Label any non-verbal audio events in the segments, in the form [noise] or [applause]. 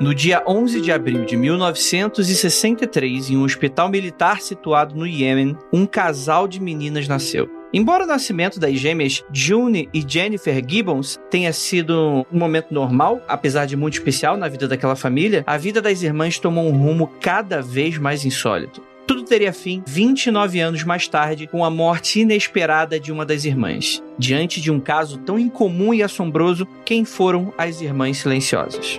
No dia 11 de abril de 1963, em um hospital militar situado no Iêmen, um casal de meninas nasceu. Embora o nascimento das gêmeas June e Jennifer Gibbons tenha sido um momento normal, apesar de muito especial na vida daquela família, a vida das irmãs tomou um rumo cada vez mais insólito. Tudo teria fim 29 anos mais tarde, com a morte inesperada de uma das irmãs. Diante de um caso tão incomum e assombroso, quem foram as irmãs silenciosas?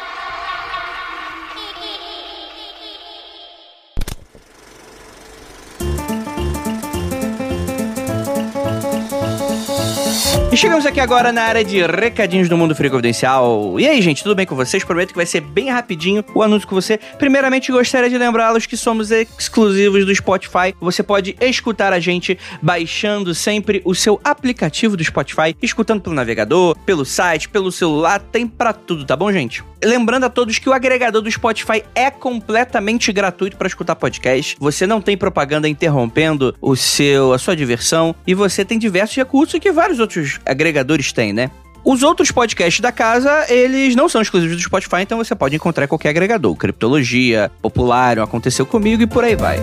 E chegamos aqui agora na área de recadinhos do Mundo Frio Confidencial. E aí, gente, tudo bem com vocês? Prometo que vai ser bem rapidinho o anúncio com você. Primeiramente, gostaria de lembrá-los que somos exclusivos do Spotify. Você pode escutar a gente baixando sempre o seu aplicativo do Spotify, escutando pelo navegador, pelo site, pelo celular, tem para tudo, tá bom, gente? Lembrando a todos que o agregador do Spotify é completamente gratuito para escutar podcast. Você não tem propaganda interrompendo o seu, a sua diversão e você tem diversos recursos que vários outros agregadores têm, né? Os outros podcasts da casa, eles não são exclusivos do Spotify, então você pode encontrar qualquer agregador. Criptologia, Popular, Aconteceu Comigo e por aí vai.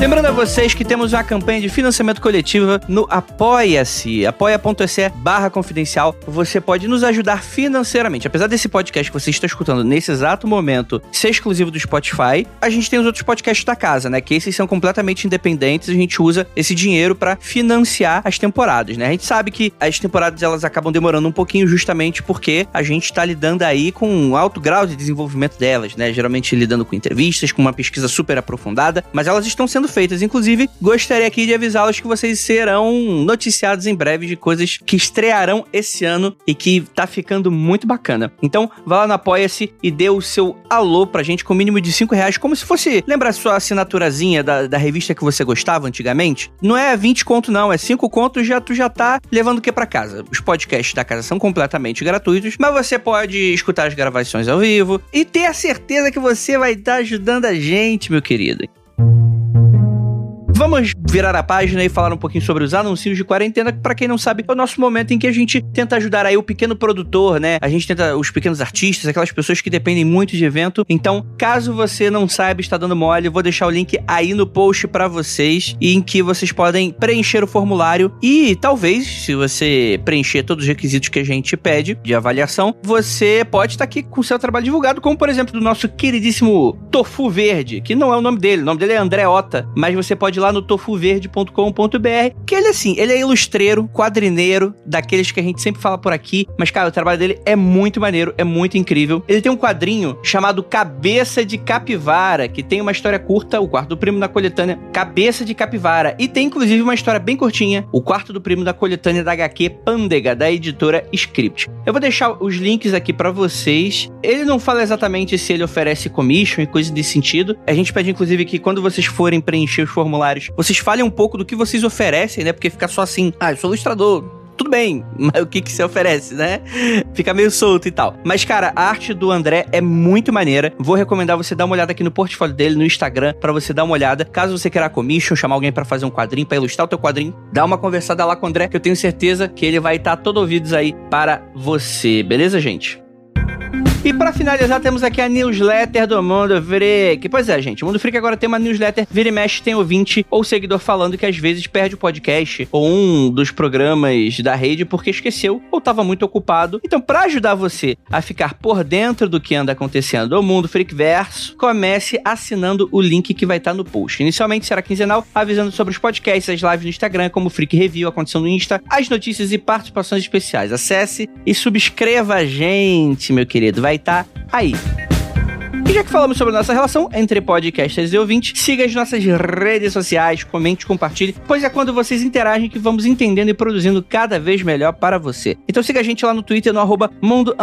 Lembrando a vocês que temos uma campanha de financiamento coletivo no Apoia-se, apoia.se barra confidencial. Você pode nos ajudar financeiramente. Apesar desse podcast que você está escutando nesse exato momento ser exclusivo do Spotify, a gente tem os outros podcasts da casa, né? Que esses são completamente independentes a gente usa esse dinheiro para financiar as temporadas, né? A gente sabe que as temporadas elas acabam demorando um pouquinho justamente porque a gente está lidando aí com um alto grau de desenvolvimento delas, né? Geralmente lidando com entrevistas, com uma pesquisa super aprofundada, mas elas estão sendo feitas. Inclusive, gostaria aqui de avisá-los que vocês serão noticiados em breve de coisas que estrearão esse ano e que tá ficando muito bacana. Então, vá lá no Apoia-se e dê o seu alô pra gente com mínimo de 5 reais, como se fosse, lembra a sua assinaturazinha da, da revista que você gostava antigamente? Não é 20 conto não, é 5 conto já tu já tá levando o que para casa. Os podcasts da casa são completamente gratuitos, mas você pode escutar as gravações ao vivo e ter a certeza que você vai estar tá ajudando a gente, meu querido. Vamos virar a página e falar um pouquinho sobre os anúncios de quarentena, para quem não sabe, é o nosso momento em que a gente tenta ajudar aí o pequeno produtor, né? A gente tenta os pequenos artistas, aquelas pessoas que dependem muito de evento. Então, caso você não saiba, está dando mole, eu vou deixar o link aí no post para vocês, em que vocês podem preencher o formulário e talvez, se você preencher todos os requisitos que a gente pede de avaliação, você pode estar aqui com o seu trabalho divulgado, como por exemplo do nosso queridíssimo Tofu Verde, que não é o nome dele, o nome dele é André Ota, mas você pode ir lá lá no tofuverde.com.br, que ele assim, ele é ilustreiro, quadrineiro, daqueles que a gente sempre fala por aqui, mas cara, o trabalho dele é muito maneiro, é muito incrível. Ele tem um quadrinho chamado Cabeça de Capivara, que tem uma história curta, o quarto do primo da coletânea Cabeça de Capivara, e tem inclusive uma história bem curtinha, o quarto do primo da coletânea da HQ Pândega, da editora Script. Eu vou deixar os links aqui para vocês. Ele não fala exatamente se ele oferece commission e coisa desse sentido. A gente pede inclusive que quando vocês forem preencher os formulários vocês falem um pouco do que vocês oferecem, né? Porque ficar só assim, ah, eu sou ilustrador, tudo bem, [laughs] mas o que que você oferece, né? Fica meio solto e tal. Mas, cara, a arte do André é muito maneira. Vou recomendar você dar uma olhada aqui no portfólio dele, no Instagram, para você dar uma olhada. Caso você queira commission, chamar alguém para fazer um quadrinho, para ilustrar o teu quadrinho, dá uma conversada lá com o André, que eu tenho certeza que ele vai estar tá todo ouvidos aí para você. Beleza, gente? E para finalizar, temos aqui a newsletter do Mundo Freak. Pois é, gente, o Mundo Freak agora tem uma newsletter, vira e mexe, tem ouvinte ou seguidor falando que às vezes perde o podcast ou um dos programas da rede porque esqueceu ou estava muito ocupado. Então, para ajudar você a ficar por dentro do que anda acontecendo no Mundo Freak Verso, comece assinando o link que vai estar tá no post. Inicialmente será quinzenal, avisando sobre os podcasts, as lives no Instagram, como Freak Review acontecendo no Insta, as notícias e participações especiais. Acesse e subscreva a gente, meu querido. Vai vai estar tá aí. E já que falamos sobre a nossa relação entre podcasters e ouvintes, siga as nossas redes sociais, comente, compartilhe, pois é quando vocês interagem que vamos entendendo e produzindo cada vez melhor para você. Então siga a gente lá no Twitter, no arroba Mundo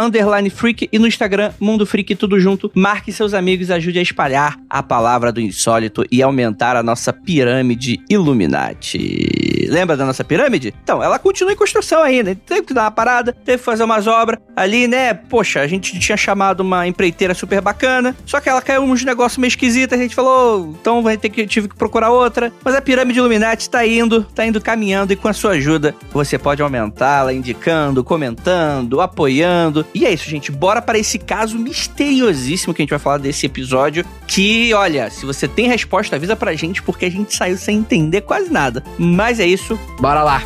Freak e no Instagram, Mundo Freak, tudo junto. Marque seus amigos e ajude a espalhar a palavra do insólito e aumentar a nossa pirâmide Illuminati. Lembra da nossa pirâmide? Então, ela continua em construção ainda. Teve que dar uma parada, teve que fazer umas obras ali, né? Poxa, a gente tinha chamado uma empreiteira super bacana, só que ela caiu uns negócios meio esquisitos, a gente falou, então vai ter que tive que procurar outra. Mas a pirâmide Illuminati tá indo, tá indo caminhando e com a sua ajuda você pode aumentá-la, indicando, comentando, apoiando. E é isso, gente. Bora para esse caso misteriosíssimo que a gente vai falar desse episódio. Que, olha, se você tem resposta, avisa pra gente, porque a gente saiu sem entender quase nada. Mas é isso, bora lá!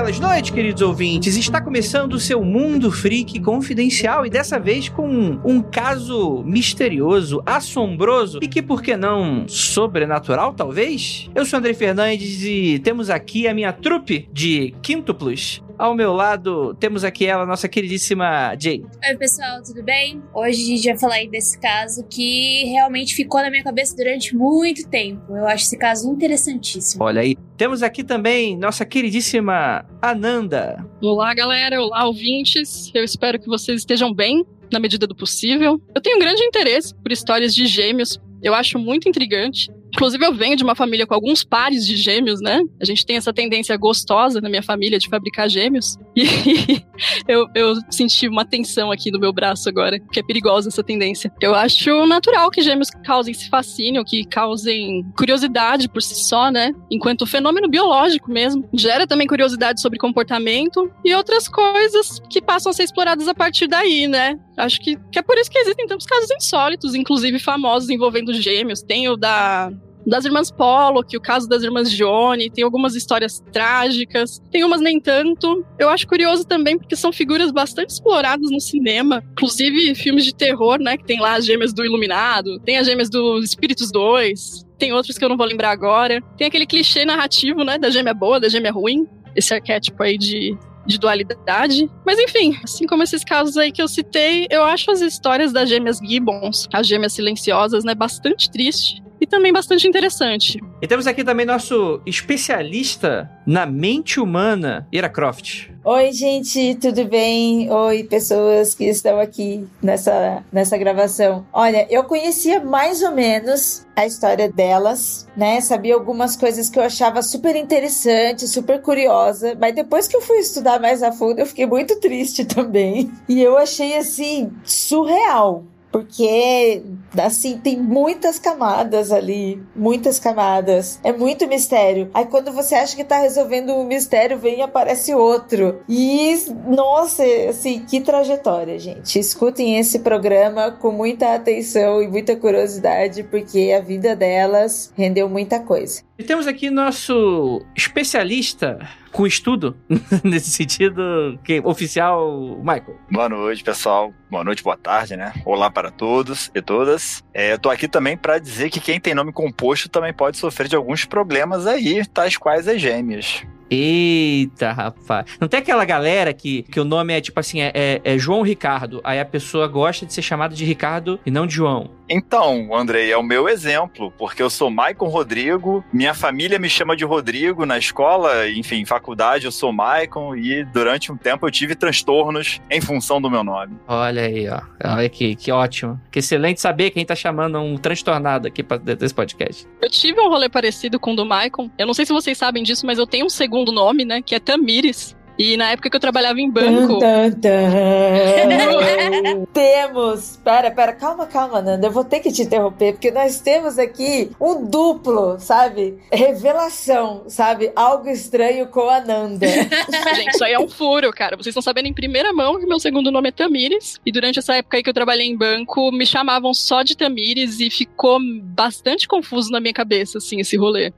Belas noites, queridos ouvintes. Está começando o seu Mundo Freak Confidencial e dessa vez com um, caso misterioso, assombroso e que, por que não, sobrenatural, talvez? Eu sou André Fernandes e temos aqui a minha trupe de quíntuplos. Ao meu lado, temos aqui ela, nossa queridíssima Jay. Oi, pessoal, tudo bem? Hoje a gente vai falar aí desse caso que realmente ficou na minha cabeça durante muito tempo. Eu acho esse caso interessantíssimo. Olha aí. Temos aqui também nossa queridíssima Ananda. Olá, galera. Olá, ouvintes. Eu espero que vocês estejam bem na medida do possível. Eu tenho um grande interesse por histórias de gêmeos. Eu acho muito intrigante. Inclusive, eu venho de uma família com alguns pares de gêmeos, né? A gente tem essa tendência gostosa na minha família de fabricar gêmeos. [laughs] E eu, eu senti uma tensão aqui no meu braço agora, que é perigosa essa tendência. Eu acho natural que gêmeos causem esse fascínio, que causem curiosidade por si só, né? Enquanto fenômeno biológico mesmo. Gera também curiosidade sobre comportamento e outras coisas que passam a ser exploradas a partir daí, né? Acho que, que é por isso que existem tantos casos insólitos, inclusive famosos envolvendo gêmeos. Tem o da das irmãs Pollock, o caso das irmãs Johnny, tem algumas histórias trágicas, tem umas nem tanto. Eu acho curioso também porque são figuras bastante exploradas no cinema, inclusive filmes de terror, né, que tem lá as gêmeas do Iluminado, tem as gêmeas dos Espíritos 2, tem outros que eu não vou lembrar agora. Tem aquele clichê narrativo, né, da gêmea boa, da gêmea ruim, esse arquétipo aí de de dualidade. Mas enfim, assim como esses casos aí que eu citei, eu acho as histórias das gêmeas Gibbons, as gêmeas silenciosas, né, bastante triste e também bastante interessante. E temos aqui também nosso especialista na mente humana, Ira Croft. Oi, gente, tudo bem? Oi, pessoas que estão aqui nessa, nessa gravação. Olha, eu conhecia mais ou menos a história delas, né? Sabia algumas coisas que eu achava super interessante, super curiosa, mas depois que eu fui estudar mais a fundo, eu fiquei muito triste [laughs] também. E eu achei assim surreal porque assim tem muitas camadas ali, muitas camadas. É muito mistério. Aí quando você acha que tá resolvendo um mistério, vem e aparece outro. E nossa, assim, que trajetória, gente. Escutem esse programa com muita atenção e muita curiosidade, porque a vida delas rendeu muita coisa. E temos aqui nosso especialista com estudo, [laughs] nesse sentido, que oficial, Michael. Boa noite, pessoal. Boa noite, boa tarde, né? Olá para todos e todas. É, eu tô aqui também para dizer que quem tem nome composto também pode sofrer de alguns problemas aí, tais quais as gêmeas. Eita, rapaz. Não tem aquela galera que, que o nome é tipo assim, é, é, é João Ricardo. Aí a pessoa gosta de ser chamada de Ricardo e não de João. Então, Andrei, é o meu exemplo, porque eu sou Maicon Rodrigo, minha família me chama de Rodrigo na escola, enfim, faculdade eu sou Maicon e durante um tempo eu tive transtornos em função do meu nome. Olha aí, ó. Olha que, que ótimo. Que excelente saber quem tá chamando um transtornado aqui pra, desse podcast. Eu tive um rolê parecido com o do Maicon. Eu não sei se vocês sabem disso, mas eu tenho um segundo segundo nome, né? Que é Tamires. E na época que eu trabalhava em banco. [laughs] temos. Pera, pera, calma, calma, Nanda. Eu vou ter que te interromper, porque nós temos aqui um duplo, sabe? Revelação, sabe? Algo estranho com a Nanda. [laughs] Gente, isso aí é um furo, cara. Vocês estão sabendo em primeira mão que meu segundo nome é Tamires. E durante essa época aí que eu trabalhei em banco, me chamavam só de Tamires e ficou bastante confuso na minha cabeça, assim, esse rolê.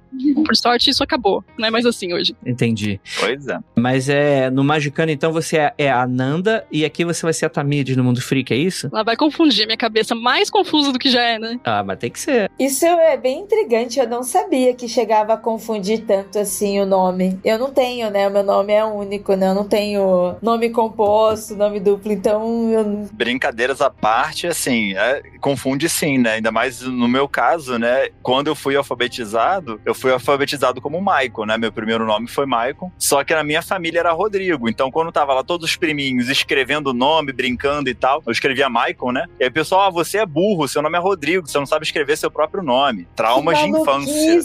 Por sorte, isso acabou. Não é mais assim hoje. Entendi. Pois é. Mas é é, no Magicano, então, você é, é a Nanda e aqui você vai ser a Tamires no Mundo Freak, é isso? Ela vai confundir minha cabeça, mais confusa do que já é, né? Ah, mas tem que ser. Isso é bem intrigante, eu não sabia que chegava a confundir tanto assim o nome. Eu não tenho, né? O meu nome é único, né? Eu não tenho nome composto, nome duplo, então eu... Brincadeiras à parte, assim, é, confunde sim, né? Ainda mais no meu caso, né? Quando eu fui alfabetizado, eu fui alfabetizado como Michael, né? Meu primeiro nome foi Michael, só que na minha família era Rodrigo, então quando tava lá todos os priminhos escrevendo o nome, brincando e tal, eu escrevia Michael, né? E aí o pessoal, ah, você é burro, seu nome é Rodrigo, você não sabe escrever seu próprio nome. Traumas de infância.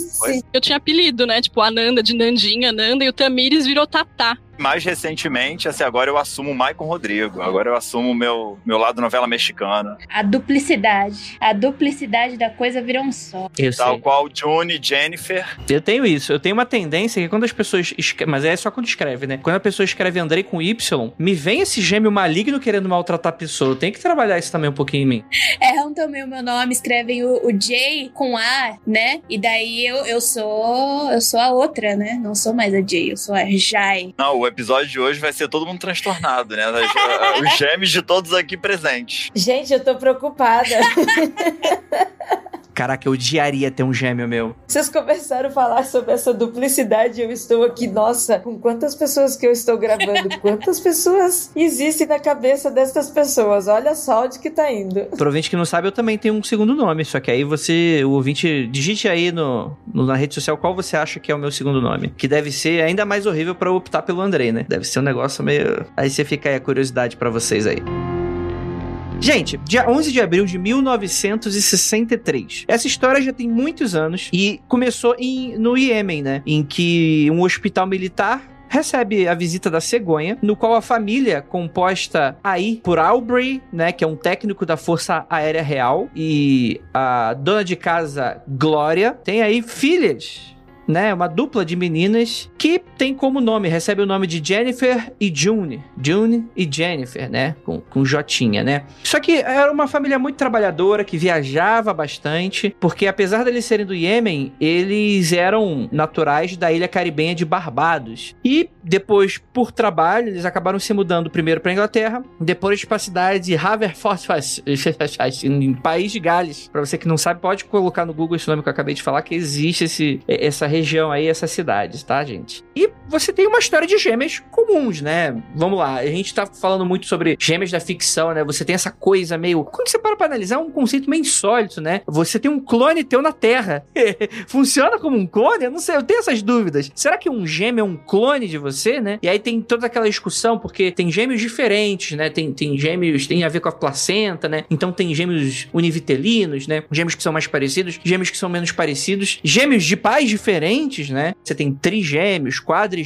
Eu tinha apelido, né? Tipo, a Nanda de Nandinha, Nanda, e o Tamires virou Tatá mais recentemente, assim, agora eu assumo o Maicon Rodrigo. Agora eu assumo o meu, meu lado novela mexicana. A duplicidade. A duplicidade da coisa virou um só. Eu Tal sei. qual Juni, Jennifer. Eu tenho isso. Eu tenho uma tendência que quando as pessoas. Escre... Mas é só quando escreve, né? Quando a pessoa escreve Andrei com Y, me vem esse gêmeo maligno querendo maltratar a pessoa. Eu tenho que trabalhar isso também um pouquinho em mim. Erram também o meu nome, escrevem o, o J com A, né? E daí eu, eu sou. Eu sou a outra, né? Não sou mais a J, eu sou a Jai. Não, o episódio de hoje vai ser todo mundo transtornado, né? Os gêmeos de todos aqui presentes. Gente, eu tô preocupada. [laughs] Caraca, eu odiaria ter um gêmeo meu. Vocês começaram a falar sobre essa duplicidade. Eu estou aqui, nossa, com quantas pessoas que eu estou gravando? [laughs] Quantas pessoas existem na cabeça dessas pessoas? Olha só onde que tá indo. Pro ouvinte que não sabe, eu também tenho um segundo nome. Só que aí você, o ouvinte, digite aí no, no na rede social qual você acha que é o meu segundo nome. Que deve ser ainda mais horrível para optar pelo Andrei, né? Deve ser um negócio meio. Aí você fica aí a curiosidade para vocês aí. Gente, dia 11 de abril de 1963. Essa história já tem muitos anos e começou em, no Iêmen, né? Em que um hospital militar recebe a visita da cegonha, no qual a família, composta aí por Aubrey, né, que é um técnico da Força Aérea Real, e a dona de casa Glória, tem aí filhas né? Uma dupla de meninas que tem como nome, recebe o nome de Jennifer e June. June e Jennifer, né? Com, com Jotinha, né? Só que era uma família muito trabalhadora, que viajava bastante, porque apesar deles serem do Iêmen, eles eram naturais da ilha caribenha de Barbados. E depois, por trabalho, eles acabaram se mudando primeiro para Inglaterra, depois para a cidade de Haverfordwest, [laughs] em País de Gales. Para você que não sabe, pode colocar no Google esse nome que eu acabei de falar, que existe esse, essa região aí, essas cidades, tá, gente? E você tem uma história de gêmeas comuns, né? Vamos lá, a gente tá falando muito sobre gêmeas da ficção, né? Você tem essa coisa meio. Quando você para pra analisar, é um conceito meio insólito, né? Você tem um clone teu na Terra. [laughs] Funciona como um clone? Eu não sei, eu tenho essas dúvidas. Será que um gêmeo é um clone de você, né? E aí tem toda aquela discussão, porque tem gêmeos diferentes, né? Tem, tem gêmeos, tem a ver com a placenta, né? Então tem gêmeos univitelinos, né? Gêmeos que são mais parecidos, gêmeos que são menos parecidos, gêmeos de pais diferentes, né? Você tem trigêmeos, quadrigêmeos,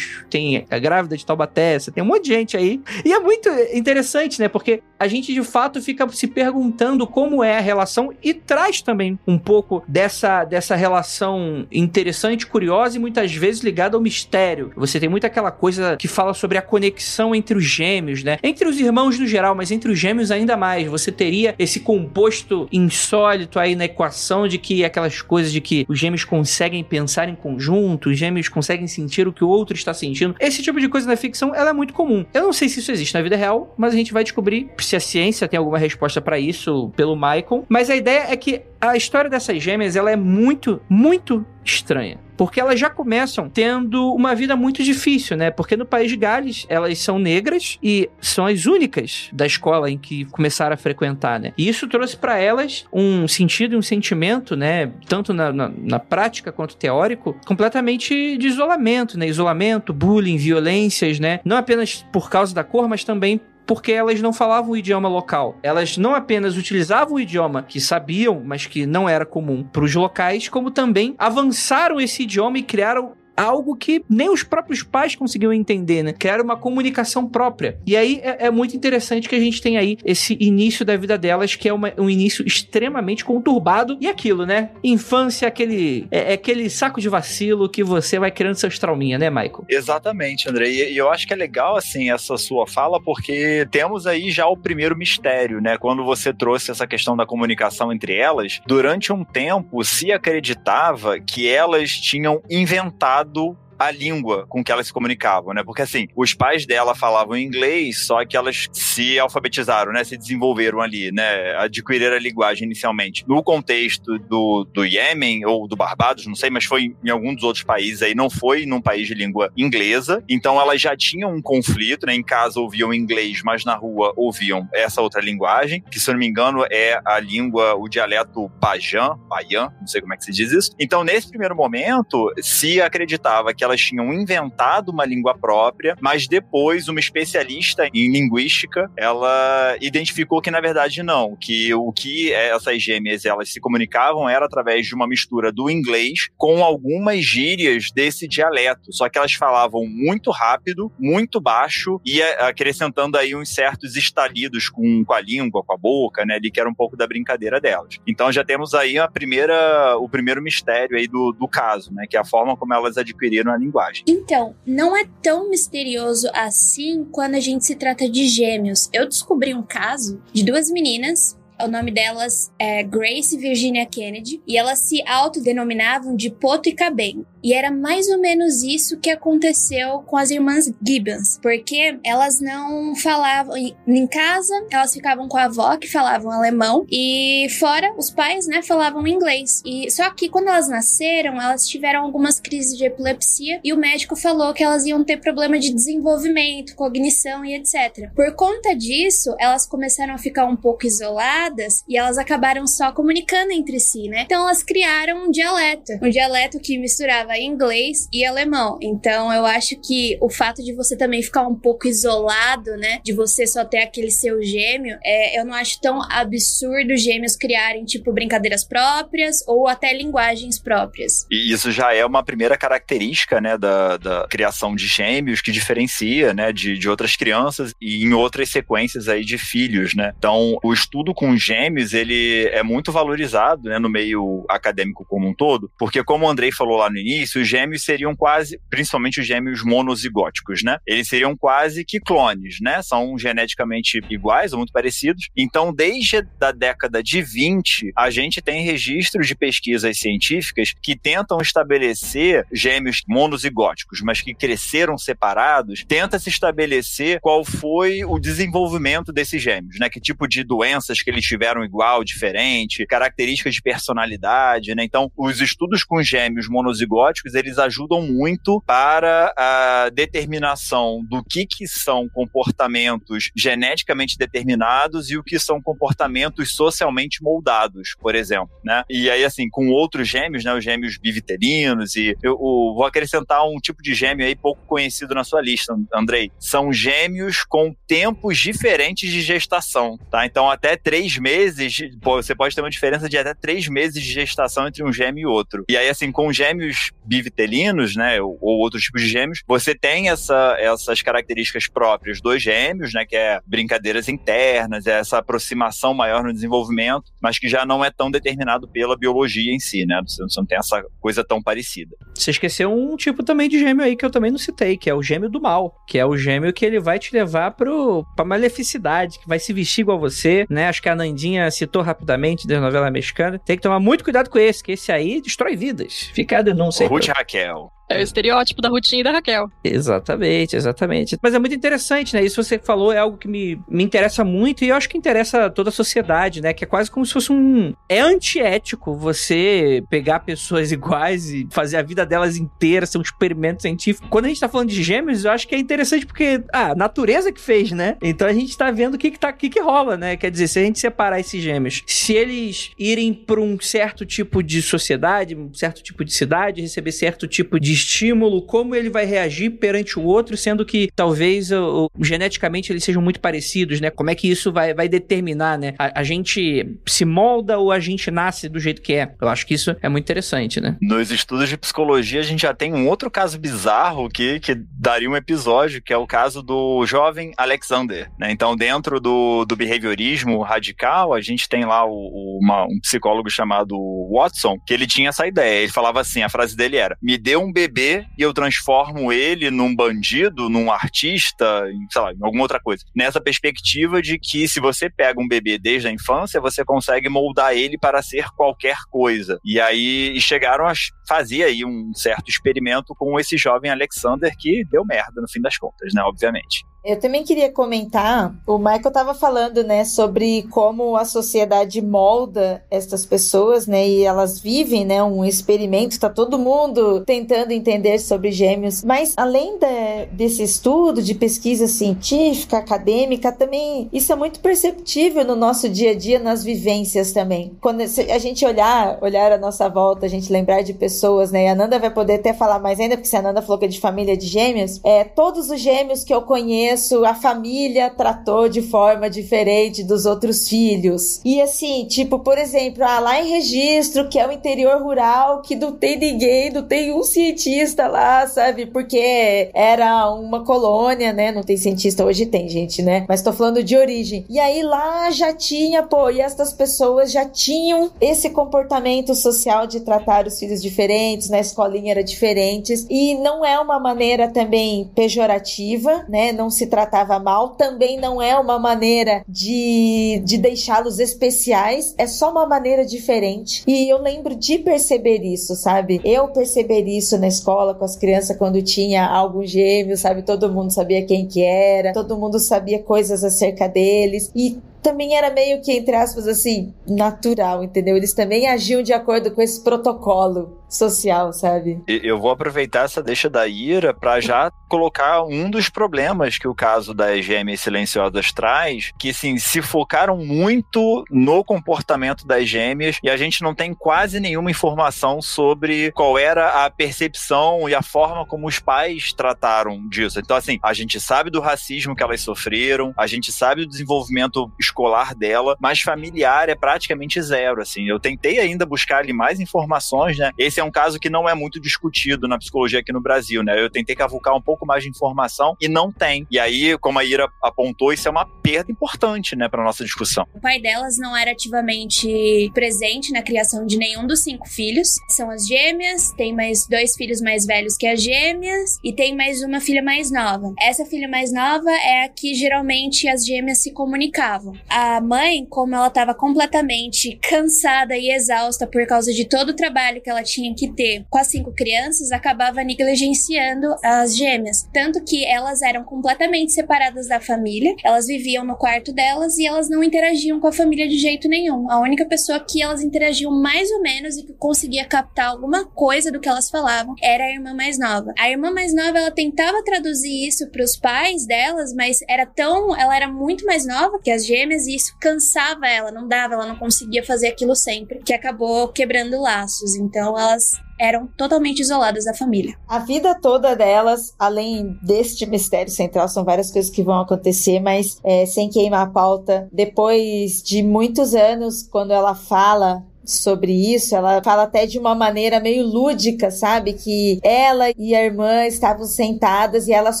tem a grávida de Taubaté, você tem um monte de gente aí. E é muito interessante, né? Porque a gente de fato fica se perguntando como é a relação e traz também um pouco dessa, dessa relação interessante, curiosa e muitas vezes ligada ao mistério. Você tem muito aquela coisa que fala sobre a conexão entre os gêmeos, né? Entre os irmãos no geral, mas entre os gêmeos ainda mais. Você teria esse composto insólito aí na equação de que aquelas coisas de que os gêmeos conseguem pensar em conjunto, os gêmeos conseguem sentir o que o outro está sentindo. Esse tipo de coisa na ficção, ela é muito comum. Eu não sei se isso existe na vida real, mas a gente vai descobrir se a ciência tem alguma resposta para isso pelo Michael. Mas a ideia é que a história dessas gêmeas, ela é muito, muito estranha. Porque elas já começam tendo uma vida muito difícil, né? Porque no país de Gales, elas são negras e são as únicas da escola em que começaram a frequentar, né? E isso trouxe para elas um sentido e um sentimento, né? Tanto na, na, na, prática quanto teórico, completamente de isolamento, né? Isolamento, bullying, violências, né? Não apenas por causa da cor, mas também porque elas não falavam o idioma local. Elas não apenas utilizavam o idioma que sabiam, mas que não era comum para os locais, como também avançaram esse idioma e criaram algo que nem os próprios pais conseguiam entender, né? Que era uma comunicação própria. E aí é, é, muito interessante que a gente tem aí esse início da vida delas, que é uma, um início extremamente conturbado. E aquilo, né? Infância, aquele, é, é aquele saco de vacilo que você vai criando seus trauminhas, né, Michael? Exatamente, André. E, eu acho que é legal, assim, essa sua fala, porque temos aí já o primeiro mistério, né? Quando você trouxe essa questão da comunicação entre elas, durante um tempo se acreditava que elas tinham inventado lado a língua com que elas se comunicavam, né? Porque assim, os pais dela falavam inglês, só que elas se alfabetizaram, né? Se desenvolveram ali, né? Adquiriram a linguagem inicialmente. No contexto do, do Iêmen ou do Barbados, não sei, mas foi em algum dos outros países aí, não foi num país de língua inglesa. Então elas já tinham um conflito, né? Em casa ouviam inglês, mas na rua ouviam essa outra linguagem, que se eu não me engano é a língua, o dialeto Bajan, Bayan, não sei como é que se diz isso. Então, nesse primeiro momento, se acreditava que elas tinham inventado uma língua própria, mas depois uma especialista em linguística, ela identificou que na verdade não, que o que essas gêmeas elas se comunicavam era através de uma mistura do inglês com algumas gírias desse dialeto, só que elas falavam muito rápido, muito baixo e acrescentando aí uns certos estalidos com, com a língua, com a boca, né, ali que era um pouco da brincadeira delas. Então já temos aí a primeira, o primeiro mistério aí do, do caso, né, que é a forma como elas adquiriram a linguagem. Então, não é tão misterioso assim quando a gente se trata de gêmeos. Eu descobri um caso de duas meninas o nome delas é Grace Virginia Kennedy e elas se autodenominavam de Poto e Cabem. E era mais ou menos isso que aconteceu com as irmãs Gibbons, porque elas não falavam em casa, elas ficavam com a avó que falavam alemão e fora os pais, né, falavam inglês. E só que quando elas nasceram, elas tiveram algumas crises de epilepsia e o médico falou que elas iam ter problema de desenvolvimento, cognição e etc. Por conta disso, elas começaram a ficar um pouco isoladas e elas acabaram só comunicando entre si, né? Então elas criaram um dialeto, um dialeto que misturava inglês e alemão. Então eu acho que o fato de você também ficar um pouco isolado, né? De você só ter aquele seu gêmeo, é, eu não acho tão absurdo gêmeos criarem, tipo, brincadeiras próprias ou até linguagens próprias. E isso já é uma primeira característica, né, da, da criação de gêmeos que diferencia, né, de, de outras crianças e em outras sequências aí de filhos, né? Então, o estudo com gêmeos, ele é muito valorizado, né, no meio acadêmico como um todo, porque como o Andrei falou lá no início, início, os gêmeos seriam quase, principalmente os gêmeos monozigóticos, né? Eles seriam quase que clones, né? São geneticamente iguais ou muito parecidos. Então, desde a década de 20, a gente tem registros de pesquisas científicas que tentam estabelecer gêmeos monozigóticos, mas que cresceram separados, tenta se estabelecer qual foi o desenvolvimento desses gêmeos, né? Que tipo de doenças que eles tiveram igual, diferente, características de personalidade, né? Então, os estudos com gêmeos monozigóticos eles ajudam muito para a determinação do que, que são comportamentos geneticamente determinados e o que são comportamentos socialmente moldados, por exemplo, né? E aí, assim, com outros gêmeos, né, os gêmeos biviterinos e eu, eu vou acrescentar um tipo de gêmeo aí pouco conhecido na sua lista, Andrei. São gêmeos com tempos diferentes de gestação, tá? Então, até três meses, você pode ter uma diferença de até três meses de gestação entre um gêmeo e outro. E aí, assim, com gêmeos bivitelinos, né, ou, ou outros tipos de gêmeos, você tem essa, essas características próprias dos gêmeos, né, que é brincadeiras internas, é essa aproximação maior no desenvolvimento, mas que já não é tão determinado pela biologia em si, né, você não tem essa coisa tão parecida. Você esqueceu um tipo também de gêmeo aí que eu também não citei, que é o gêmeo do mal, que é o gêmeo que ele vai te levar pro, pra maleficidade, que vai se vestir igual você, né, acho que a Nandinha citou rapidamente da novela mexicana, tem que tomar muito cuidado com esse, que esse aí destrói vidas. Fica a denúncia Ruth Raquel. É o estereótipo da Rutinha e da Raquel. Exatamente, exatamente. Mas é muito interessante, né? Isso você falou é algo que me, me interessa muito e eu acho que interessa toda a sociedade, né? Que é quase como se fosse um. É antiético você pegar pessoas [laughs] iguais e fazer a vida delas inteira ser um experimento científico. Quando a gente tá falando de gêmeos, eu acho que é interessante porque, ah, a natureza que fez, né? Então a gente tá vendo o que que, tá, que que rola, né? Quer dizer, se a gente separar esses gêmeos, se eles irem pra um certo tipo de sociedade, um certo tipo de cidade, receber certo tipo de estímulo, como ele vai reagir perante o outro, sendo que talvez o, o, geneticamente eles sejam muito parecidos, né? Como é que isso vai, vai determinar, né? A, a, gente se molda ou a gente nasce do jeito que é? Eu acho que isso é muito interessante, né? Nos estudos de psicologia, a gente já tem um outro caso bizarro que, que daria um episódio, que é o caso do jovem Alexander, né? Então, dentro do, do behaviorismo radical, a gente tem lá o, uma, um psicólogo chamado Watson, que ele tinha essa ideia. Ele falava assim, a frase dele era, me dê um bebê bebê e eu transformo ele num bandido, num artista, em, sei lá, em alguma outra coisa. Nessa perspectiva de que se você pega um bebê desde a infância, você consegue moldar ele para ser qualquer coisa. E aí chegaram a fazer aí um certo experimento com esse jovem Alexander que deu merda no fim das contas, né? Obviamente. Eu também queria comentar, o Michael estava falando, né, sobre como a sociedade molda essas pessoas, né, e elas vivem, né, um experimento, tá todo mundo tentando entender sobre gêmeos, mas além de, desse estudo de pesquisa científica, acadêmica, também isso é muito perceptível no nosso dia a dia, nas vivências também. Quando a gente olhar, olhar a nossa volta, a gente lembrar de pessoas, né, e a Nanda vai poder até falar mais ainda, porque se a Nanda falou que é de família de gêmeos, é, todos os gêmeos que eu conheço começo a família tratou de forma diferente dos outros filhos. E assim, tipo, por exemplo, ah, lá em registro, que é o interior rural, que não tem ninguém, não tem um cientista lá, sabe? Porque era uma colônia, né? Não tem cientista, hoje tem, gente, né? Mas tô falando de origem. E aí lá já tinha, pô, e estas pessoas já tinham esse comportamento social de tratar os filhos diferentes, na escolinha era diferentes. E não é uma maneira também pejorativa, né? Não se se tratava mal, também não é uma maneira de, de deixá-los especiais, é só uma maneira diferente. E eu lembro de perceber isso, sabe? Eu perceber isso na escola com as crianças quando tinha algum gêmeo, sabe? Todo mundo sabia quem que era, todo mundo sabia coisas acerca deles. E também era meio que, entre aspas, assim, natural, entendeu? Eles também agiam de acordo com esse protocolo social, sabe? Eu vou aproveitar essa deixa da ira para já colocar um dos problemas que o caso das gêmeas silenciosas traz, que assim, se focaram muito no comportamento das gêmeas e a gente não tem quase nenhuma informação sobre qual era a percepção e a forma como os pais trataram disso. Então, assim, a gente sabe do racismo que elas sofreram, a gente sabe do desenvolvimento escolar dela, mas familiar é praticamente zero, assim. Eu tentei ainda buscar ali mais informações, né? Esse é um caso que não é muito discutido na psicologia aqui no Brasil, né? Eu tentei cavucar um pouco mais de informação e não tem. E aí, como a Ira apontou, isso é uma perda importante, né, para nossa discussão. O pai delas não era ativamente presente na criação de nenhum dos cinco filhos. São as gêmeas, tem mais dois filhos mais velhos que as gêmeas e tem mais uma filha mais nova. Essa filha mais nova é a que geralmente as gêmeas se comunicavam. A mãe, como ela estava completamente cansada e exausta por causa de todo o trabalho que ela tinha que ter com as cinco crianças, acabava negligenciando as gêmeas. Tanto que elas eram completamente separadas da família, elas viviam no quarto delas e elas não interagiam com a família de jeito nenhum. A única pessoa que elas interagiam mais ou menos e que conseguia captar alguma coisa do que elas falavam era a irmã mais nova. A irmã mais nova, ela tentava traduzir isso para os pais delas, mas era tão, ela era muito mais nova que as gêmeas e isso cansava ela, não dava, ela não conseguia fazer aquilo sempre, que acabou quebrando laços. Então elas eram totalmente isoladas da família. A vida toda delas, além deste mistério central, são várias coisas que vão acontecer, mas é, sem queimar a pauta, depois de muitos anos, quando ela fala sobre isso. Ela fala até de uma maneira meio lúdica, sabe? Que ela e a irmã estavam sentadas e elas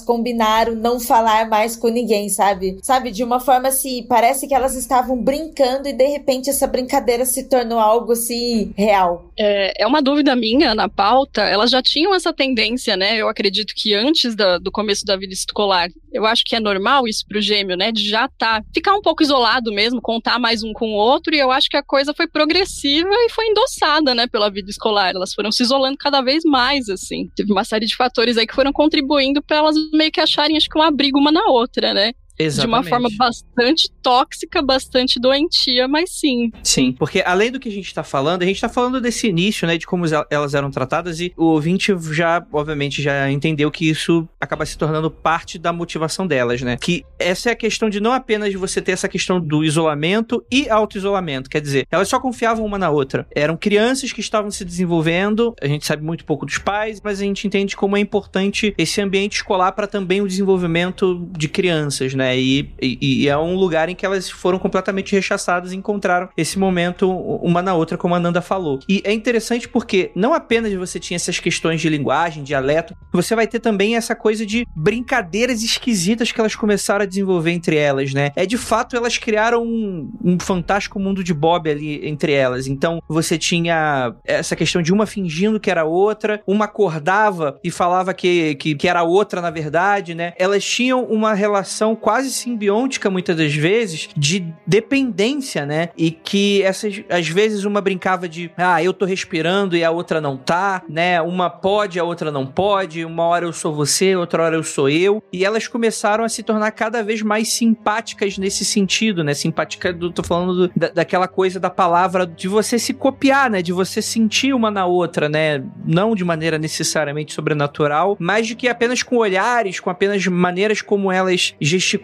combinaram não falar mais com ninguém, sabe? Sabe? De uma forma assim, parece que elas estavam brincando e de repente essa brincadeira se tornou algo assim real. É, é uma dúvida minha na pauta. Elas já tinham essa tendência, né? Eu acredito que antes da, do começo da vida escolar, eu acho que é normal isso pro gêmeo, né? De já tá, ficar um pouco isolado mesmo, contar mais um com o outro, e eu acho que a coisa foi progressiva e foi endossada, né, pela vida escolar. Elas foram se isolando cada vez mais, assim. Teve uma série de fatores aí que foram contribuindo para elas meio que acharem, acho que um abrigo uma na outra, né? Exatamente. De uma forma bastante tóxica, bastante doentia, mas sim. Sim, porque além do que a gente tá falando, a gente tá falando desse início, né, de como elas eram tratadas e o ouvinte já, obviamente, já entendeu que isso acaba se tornando parte da motivação delas, né? Que essa é a questão de não apenas você ter essa questão do isolamento e auto-isolamento, quer dizer, elas só confiavam uma na outra. Eram crianças que estavam se desenvolvendo, a gente sabe muito pouco dos pais, mas a gente entende como é importante esse ambiente escolar para também o desenvolvimento de crianças, né? Né? E, e, e, é um lugar em que elas foram completamente rechaçadas e encontraram esse momento uma na outra, como a Nanda falou. E é interessante porque não apenas você tinha essas questões de linguagem, dialeto, você vai ter também essa coisa de brincadeiras esquisitas que elas começaram a desenvolver entre elas, né? É de fato elas criaram um, um fantástico mundo de Bob ali entre elas. Então você tinha essa questão de uma fingindo que era outra, uma acordava e falava que, que, que era outra na verdade, né? Elas tinham uma relação quase simbiótica muitas das vezes de dependência, né? E que essas às vezes uma brincava de ah, eu tô respirando e a outra não tá, né? Uma pode, a outra não pode, uma hora eu sou você, outra hora eu sou eu. E elas começaram a se tornar cada vez mais simpáticas nesse sentido, né? Simpática do, tô falando do, da, daquela coisa da palavra de você se copiar, né? De você sentir uma na outra, né? Não de maneira necessariamente sobrenatural, mas de que apenas com olhares, com apenas maneiras como elas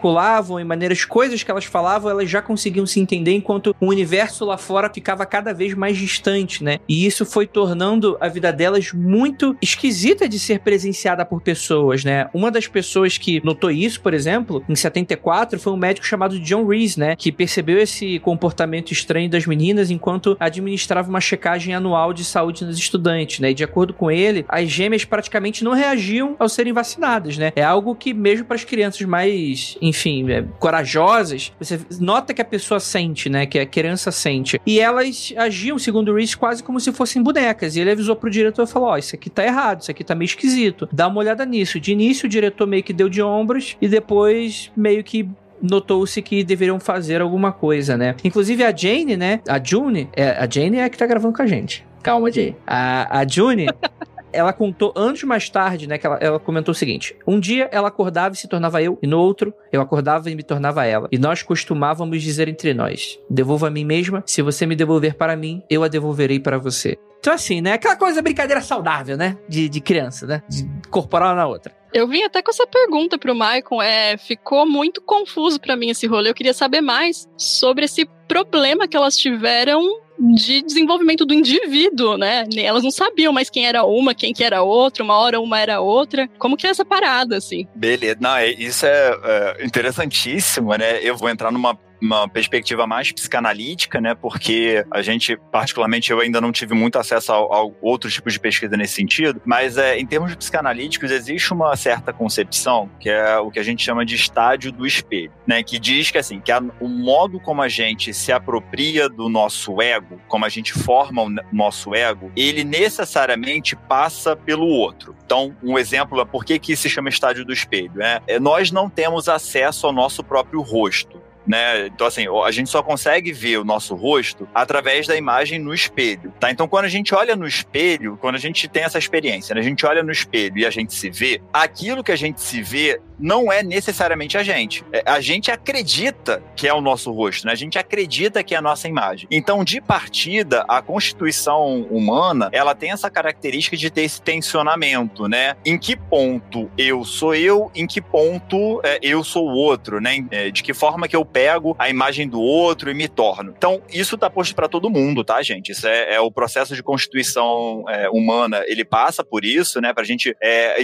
gesticulavam e maneiras, coisas que elas falavam, elas já conseguiam se entender enquanto o universo lá fora ficava cada vez mais distante, né? E isso foi tornando a vida delas muito esquisita de ser presenciada por pessoas, né? Uma das pessoas que notou isso, por exemplo, em 74, foi um médico chamado John Reese, né? Que percebeu esse comportamento estranho das meninas enquanto administrava uma checagem anual de saúde nos estudantes, né? E de acordo com ele, as gêmeas praticamente não reagiam ao serem vacinadas, né? É algo que mesmo para as crianças mais, enfim, é, corajosas, você nota que a pessoa sente, né? Que a criança sente. E elas agiam, segundo o Reese, quase como se fossem bonecas. E ele avisou pro diretor e falou: Ó, oh, isso aqui tá errado, isso aqui tá meio esquisito. Dá uma olhada nisso. De início, o diretor meio que deu de ombros e depois meio que notou-se que deveriam fazer alguma coisa, né? Inclusive a Jane, né? A June, é, a Jane é a que tá gravando com a gente. Calma, Jane. A, a June. [laughs] ela contou anos mais tarde, né? Que ela, ela comentou o seguinte: um dia ela acordava e se tornava eu, e no outro eu acordava e me tornava ela. E nós costumávamos dizer entre nós: devolva a mim mesma, se você me devolver para mim, eu a devolverei para você. Então, assim, né? Aquela coisa brincadeira saudável, né? De, de criança, né? De incorporar uma na outra. Eu vim até com essa pergunta pro Maicon, é, ficou muito confuso para mim esse rolê. Eu queria saber mais sobre esse problema que elas tiveram de desenvolvimento do indivíduo, né? Elas não sabiam mais quem era uma, quem que era outra, uma hora uma era outra. Como que é essa parada, assim? Beleza, não, é, isso é, é interessantíssimo, né? Eu vou entrar numa uma perspectiva mais psicanalítica, né? Porque a gente, particularmente, eu ainda não tive muito acesso a, a outros tipos de pesquisa nesse sentido, mas é, em termos psicanalíticos, existe uma certa concepção que é o que a gente chama de estádio do espelho, né? Que diz que assim, que a, o modo como a gente se apropria do nosso ego, como a gente forma o nosso ego, ele necessariamente passa pelo outro. Então, um exemplo é por que, que se chama estádio do espelho, né? É, nós não temos acesso ao nosso próprio rosto né? Então, assim, a gente só consegue ver o nosso rosto através da imagem no espelho, tá? Então, quando a gente olha no espelho, quando a gente tem essa experiência, né? a gente olha no espelho e a gente se vê, aquilo que a gente se vê não é necessariamente a gente. É, a gente acredita que é o nosso rosto, né? A gente acredita que é a nossa imagem. Então, de partida, a constituição humana, ela tem essa característica de ter esse tensionamento, né? Em que ponto eu sou eu, em que ponto é, eu sou o outro, né? É, de que forma que eu pego a imagem do outro e me torno. Então, isso tá posto para todo mundo, tá, gente? Isso é, é o processo de constituição é, humana, ele passa por isso, né? Pra gente, é,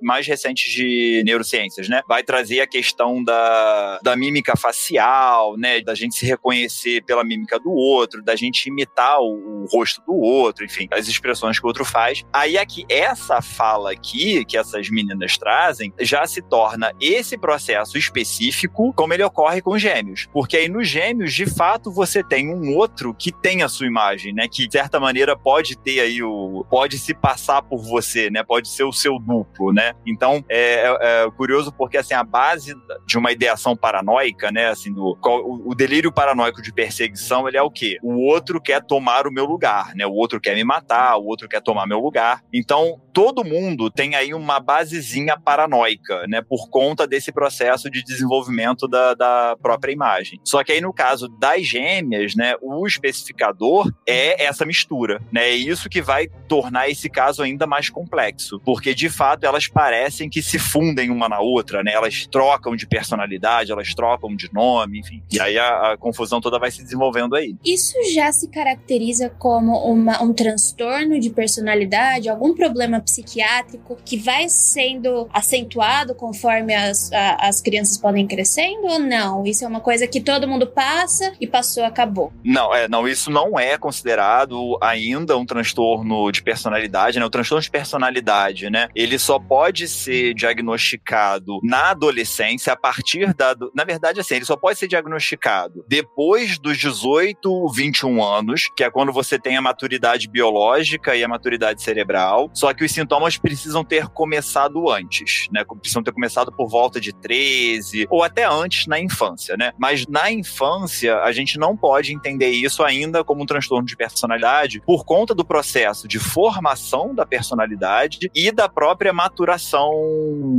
mais recentes de neurociências, né? Vai trazer a questão da, da mímica facial, né? Da gente se reconhecer pela mímica do outro, da gente imitar o, o rosto do outro, enfim, as expressões que o outro faz. Aí aqui, essa fala aqui, que essas meninas trazem, já se torna esse processo específico, como ele ocorre com gêmeos. Porque aí nos gêmeos, de fato, você tem um outro que tem a sua imagem, né? Que de certa maneira pode ter aí o. pode se passar por você, né? Pode ser o seu duplo, né? Então é, é, é curioso porque assim, a base de uma ideação paranoica, né? Assim, do, o, o delírio paranoico de perseguição, ele é o quê? O outro quer tomar o meu lugar, né? O outro quer me matar, o outro quer tomar meu lugar. Então, todo mundo tem aí uma basezinha paranoica, né? Por conta desse processo de desenvolvimento da, da própria imagem. Só que aí no caso das gêmeas, né, o especificador é essa mistura, né? É isso que vai tornar esse caso ainda mais complexo, porque de fato elas parecem que se fundem uma na outra, né? Elas trocam de personalidade, elas trocam de nome, enfim. E aí a, a confusão toda vai se desenvolvendo aí. Isso já se caracteriza como uma, um transtorno de personalidade, algum problema psiquiátrico que vai sendo acentuado conforme as, a, as crianças podem crescendo ou não? Isso é uma coisa que todo mundo passa e passou, acabou. Não, é, não, isso não é considerado ainda um transtorno de personalidade, né? O transtorno de personalidade, né? Ele só pode ser diagnosticado na adolescência a partir da. Na verdade, assim, ele só pode ser diagnosticado depois dos 18, 21 anos, que é quando você tem a maturidade biológica e a maturidade cerebral. Só que os sintomas precisam ter começado antes, né? Precisam ter começado por volta de 13 ou até antes na infância, né? Mas na infância, a gente não pode entender isso ainda como um transtorno de personalidade por conta do processo de formação da personalidade e da própria maturação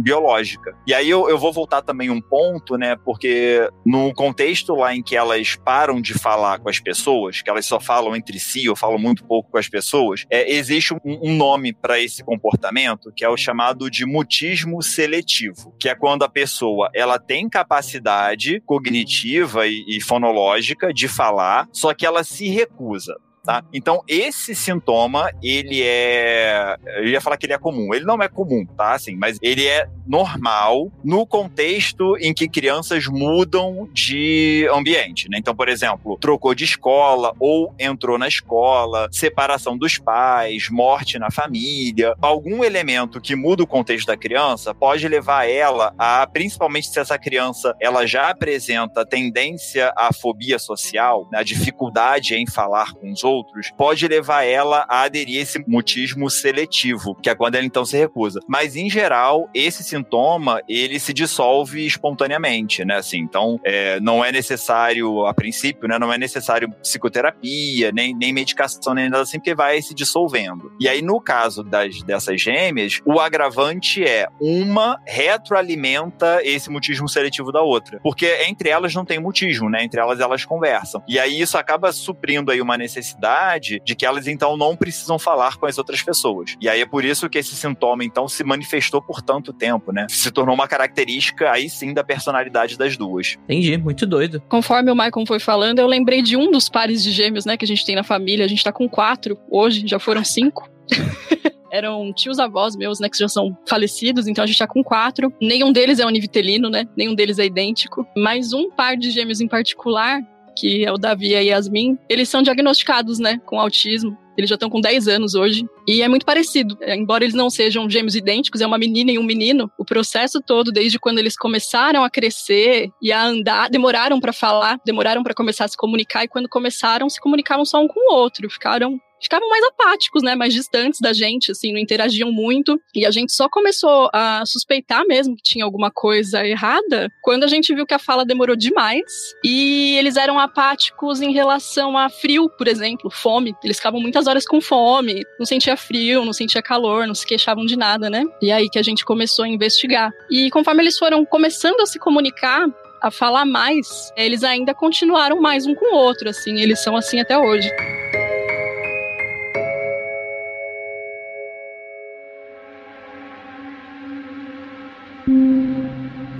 biológica. E aí eu, eu vou voltar também um ponto, né? Porque no contexto lá em que elas param de falar com as pessoas, que elas só falam entre si ou falam muito pouco com as pessoas, é, existe um, um nome para esse comportamento que é o chamado de mutismo seletivo, que é quando a pessoa ela tem capacidade cognitiva e, e fonológica de falar, só que ela se recusa. Tá? Então, esse sintoma, ele é. Eu ia falar que ele é comum. Ele não é comum, tá? Assim, mas ele é normal no contexto em que crianças mudam de ambiente. Né? Então, por exemplo, trocou de escola ou entrou na escola, separação dos pais, morte na família. Algum elemento que muda o contexto da criança pode levar ela a, principalmente se essa criança ela já apresenta tendência à fobia social, né? a dificuldade em falar com os outros outros, pode levar ela a aderir a esse mutismo seletivo, que é quando ela então se recusa. Mas, em geral, esse sintoma, ele se dissolve espontaneamente, né? Assim, então, é, não é necessário, a princípio, né? Não é necessário psicoterapia, nem, nem medicação, nem nada assim, porque vai se dissolvendo. E aí, no caso das, dessas gêmeas, o agravante é uma retroalimenta esse mutismo seletivo da outra. Porque entre elas não tem mutismo, né? Entre elas, elas conversam. E aí, isso acaba suprindo aí uma necessidade de que elas então não precisam falar com as outras pessoas. E aí é por isso que esse sintoma então se manifestou por tanto tempo, né? Se tornou uma característica aí sim da personalidade das duas. Entendi, muito doido. Conforme o Michael foi falando, eu lembrei de um dos pares de gêmeos, né, que a gente tem na família. A gente tá com quatro hoje, já foram cinco. [laughs] eram tios avós meus, né, que já são falecidos, então a gente tá com quatro. Nenhum deles é univitelino, né? Nenhum deles é idêntico. Mas um par de gêmeos em particular que é o Davi e a Yasmin, eles são diagnosticados, né, com autismo. Eles já estão com 10 anos hoje. E é muito parecido. É, embora eles não sejam gêmeos idênticos, é uma menina e um menino. O processo todo, desde quando eles começaram a crescer e a andar, demoraram para falar, demoraram para começar a se comunicar. E quando começaram, se comunicavam só um com o outro. Ficaram ficavam mais apáticos, né, mais distantes da gente, assim, não interagiam muito. E a gente só começou a suspeitar mesmo que tinha alguma coisa errada quando a gente viu que a fala demorou demais e eles eram apáticos em relação a frio, por exemplo, fome. Eles ficavam muitas horas com fome, não sentia frio, não sentia calor, não se queixavam de nada, né? E aí que a gente começou a investigar. E conforme eles foram começando a se comunicar, a falar mais, eles ainda continuaram mais um com o outro, assim, eles são assim até hoje.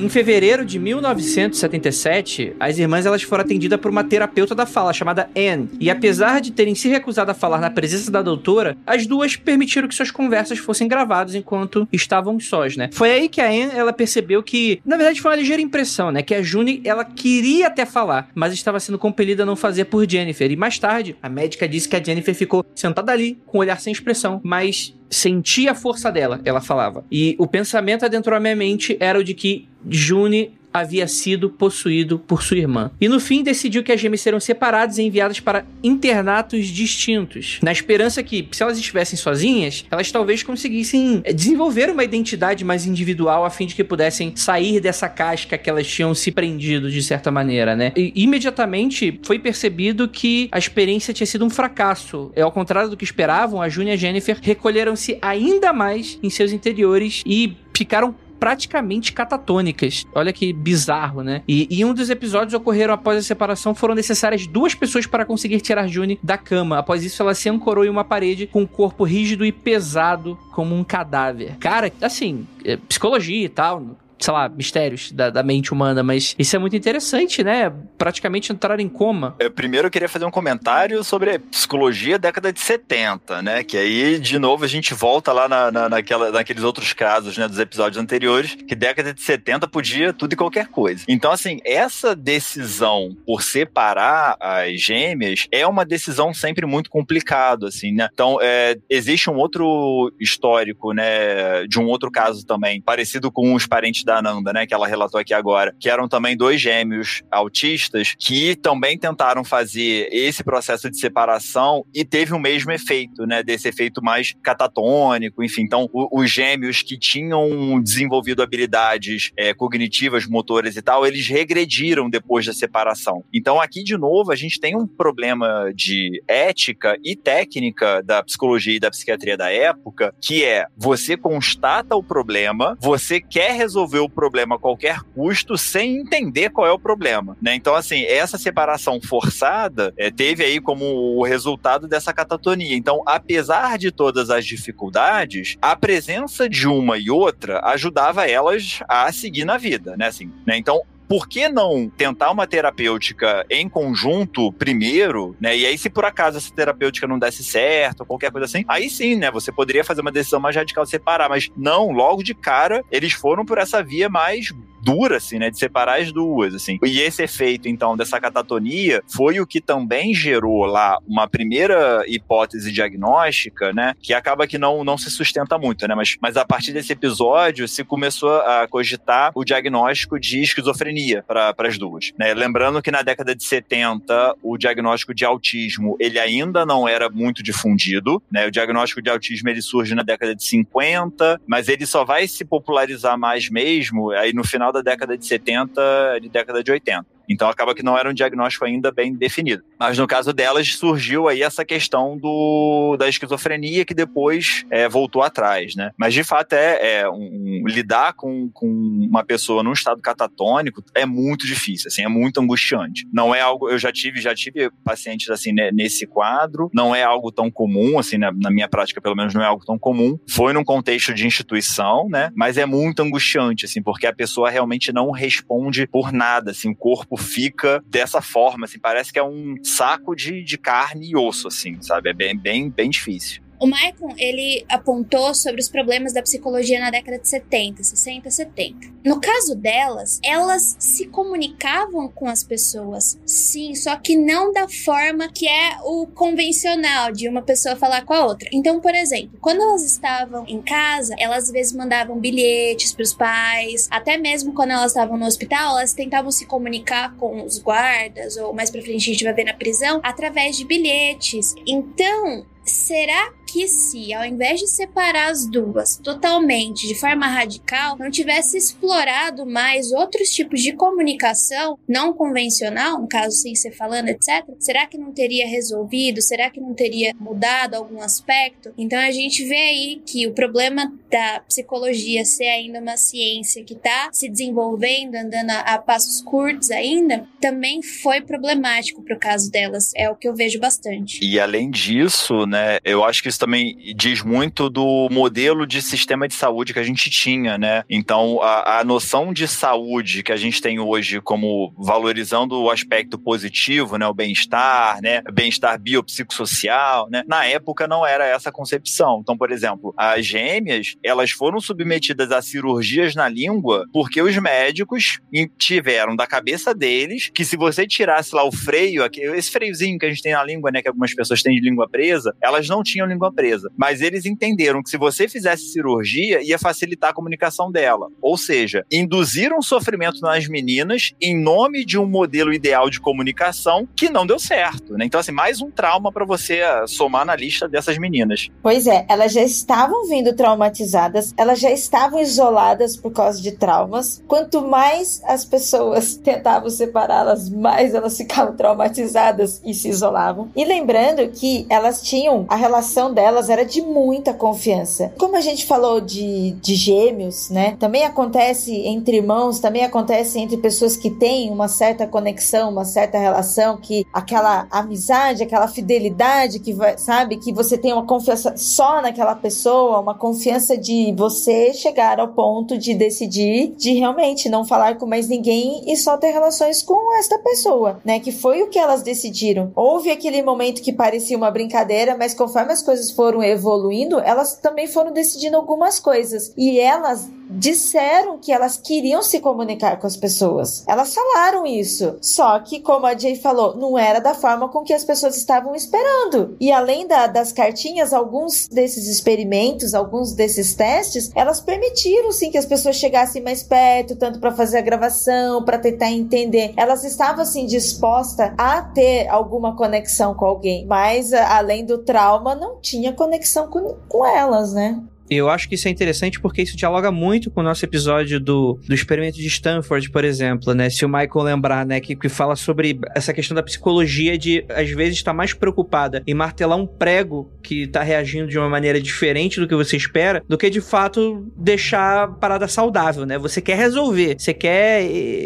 Em fevereiro de 1977, as irmãs elas foram atendidas por uma terapeuta da fala chamada Anne. E apesar de terem se recusado a falar na presença da doutora, as duas permitiram que suas conversas fossem gravadas enquanto estavam sós, né? Foi aí que a Anne ela percebeu que, na verdade, foi uma ligeira impressão, né? Que a June ela queria até falar, mas estava sendo compelida a não fazer por Jennifer. E mais tarde, a médica disse que a Jennifer ficou sentada ali com o olhar sem expressão, mas sentia a força dela, ela falava. E o pensamento adentro da minha mente era o de que June havia sido possuído por sua irmã. E no fim decidiu que as gêmeas serão separadas e enviadas para internatos distintos, na esperança que, se elas estivessem sozinhas, elas talvez conseguissem eh, desenvolver uma identidade mais individual a fim de que pudessem sair dessa casca que elas tinham se prendido de certa maneira, né? E imediatamente foi percebido que a experiência tinha sido um fracasso. É ao contrário do que esperavam, a June e a Jennifer recolheram-se ainda mais em seus interiores e ficaram praticamente catatônicas. Olha que bizarro, né? E, e um dos episódios ocorreram após a separação, foram necessárias duas pessoas para conseguir tirar June da cama. Após isso, ela se ancorou em uma parede com o corpo rígido e pesado como um cadáver. Cara, assim, é, psicologia e tal, sei lá, mistérios da, da, mente humana, mas isso é muito interessante, né? Praticamente entrar em coma. Eu primeiro queria fazer um comentário sobre psicologia década de 70, né? Que aí, de novo, a gente volta lá na, na, naquela, naqueles outros casos, né, dos episódios anteriores, que década de 70 podia tudo e qualquer coisa. Então, assim, essa decisão por separar as gêmeas é uma decisão sempre muito complicada, assim, né? Então, é, existe um outro histórico, né, de um outro caso também, parecido com os parentes da da Ananda, né, que ela relatou aqui agora, que eram também dois gêmeos autistas que também tentaram fazer esse processo de separação e teve o mesmo efeito, né, desse efeito mais catatônico, enfim. Então, o, os gêmeos que tinham desenvolvido habilidades é, cognitivas, motoras e tal, eles regrediram depois da separação. Então, aqui de novo, a gente tem um problema de ética e técnica da psicologia e da psiquiatria da época, que é você constata o problema, você quer resolver o problema a qualquer custo sem entender qual é o problema, né? Então, assim, essa separação forçada é, teve aí como o resultado dessa catatonia. Então, apesar de todas as dificuldades, a presença de uma e outra ajudava elas a seguir na vida, né? Assim, né? Então, por que não tentar uma terapêutica em conjunto primeiro, né? E aí, se por acaso essa terapêutica não desse certo, qualquer coisa assim, aí sim, né? Você poderia fazer uma decisão mais radical separar, mas não, logo de cara, eles foram por essa via mais dura, assim, né? De separar as duas, assim. E esse efeito, então, dessa catatonia foi o que também gerou lá uma primeira hipótese diagnóstica, né? Que acaba que não, não se sustenta muito, né? Mas, mas a partir desse episódio se começou a cogitar o diagnóstico de esquizofrenia para as duas, né? Lembrando que na década de 70 o diagnóstico de autismo ele ainda não era muito difundido, né? O diagnóstico de autismo ele surge na década de 50, mas ele só vai se popularizar mais mesmo aí no final final da década de 70 e década de 80. Então acaba que não era um diagnóstico ainda bem definido. Mas no caso delas surgiu aí essa questão do, da esquizofrenia que depois é, voltou atrás, né? Mas de fato é, é um, lidar com, com uma pessoa num estado catatônico é muito difícil, assim, é muito angustiante. Não é algo, eu já tive, já tive pacientes assim né, nesse quadro, não é algo tão comum, assim, né, na minha prática pelo menos não é algo tão comum. Foi num contexto de instituição, né? Mas é muito angustiante, assim, porque a pessoa realmente não responde por nada, assim, o corpo fica dessa forma, assim, parece que é um saco de, de carne e osso, assim, sabe? É bem, bem, bem difícil. O Maicon, ele apontou sobre os problemas da psicologia na década de 70, 60, 70. No caso delas, elas se comunicavam com as pessoas, sim, só que não da forma que é o convencional de uma pessoa falar com a outra. Então, por exemplo, quando elas estavam em casa, elas às vezes mandavam bilhetes para os pais, até mesmo quando elas estavam no hospital, elas tentavam se comunicar com os guardas, ou mais pra frente a gente vai ver na prisão, através de bilhetes. Então, será que se, ao invés de separar as duas totalmente de forma radical, não tivesse explorado mais outros tipos de comunicação não convencional, no caso sem ser falando, etc., será que não teria resolvido? Será que não teria mudado algum aspecto? Então a gente vê aí que o problema da psicologia ser ainda uma ciência que está se desenvolvendo, andando a, a passos curtos ainda, também foi problemático para o caso delas. É o que eu vejo bastante. E além disso, né, eu acho que isso também diz muito do modelo de sistema de saúde que a gente tinha, né? Então, a, a noção de saúde que a gente tem hoje como valorizando o aspecto positivo, né? O bem-estar, né? Bem-estar biopsicossocial, né? Na época não era essa concepção. Então, por exemplo, as gêmeas, elas foram submetidas a cirurgias na língua porque os médicos tiveram da cabeça deles que se você tirasse lá o freio, esse freiozinho que a gente tem na língua, né? Que algumas pessoas têm de língua presa, elas não tinham língua presa. Mas eles entenderam que se você fizesse cirurgia, ia facilitar a comunicação dela. Ou seja, induziram sofrimento nas meninas em nome de um modelo ideal de comunicação que não deu certo. Né? Então, assim, mais um trauma para você ah, somar na lista dessas meninas. Pois é, elas já estavam vindo traumatizadas, elas já estavam isoladas por causa de traumas. Quanto mais as pessoas [laughs] tentavam separá-las, mais elas ficavam traumatizadas e se isolavam. E lembrando que elas tinham a relação delas era de muita confiança. Como a gente falou de, de gêmeos, né? Também acontece entre irmãos, também acontece entre pessoas que têm uma certa conexão, uma certa relação, que aquela amizade, aquela fidelidade que vai, sabe, que você tem uma confiança só naquela pessoa, uma confiança de você chegar ao ponto de decidir de realmente não falar com mais ninguém e só ter relações com esta pessoa, né? Que foi o que elas decidiram. Houve aquele momento que parecia uma brincadeira, mas conforme as coisas foram evoluindo, elas também foram decidindo algumas coisas. E elas disseram que elas queriam se comunicar com as pessoas. Elas falaram isso. Só que, como a Jay falou, não era da forma com que as pessoas estavam esperando. E além da, das cartinhas, alguns desses experimentos, alguns desses testes, elas permitiram sim que as pessoas chegassem mais perto, tanto para fazer a gravação, para tentar entender. Elas estavam assim dispostas a ter alguma conexão com alguém, mas além do trauma, não tinha conexão com, com elas, né? Eu acho que isso é interessante porque isso dialoga muito com o nosso episódio do, do experimento de Stanford, por exemplo, né? Se o Michael lembrar, né, que, que fala sobre essa questão da psicologia de, às vezes, estar tá mais preocupada em martelar um prego que está reagindo de uma maneira diferente do que você espera, do que, de fato, deixar a parada saudável, né? Você quer resolver, você quer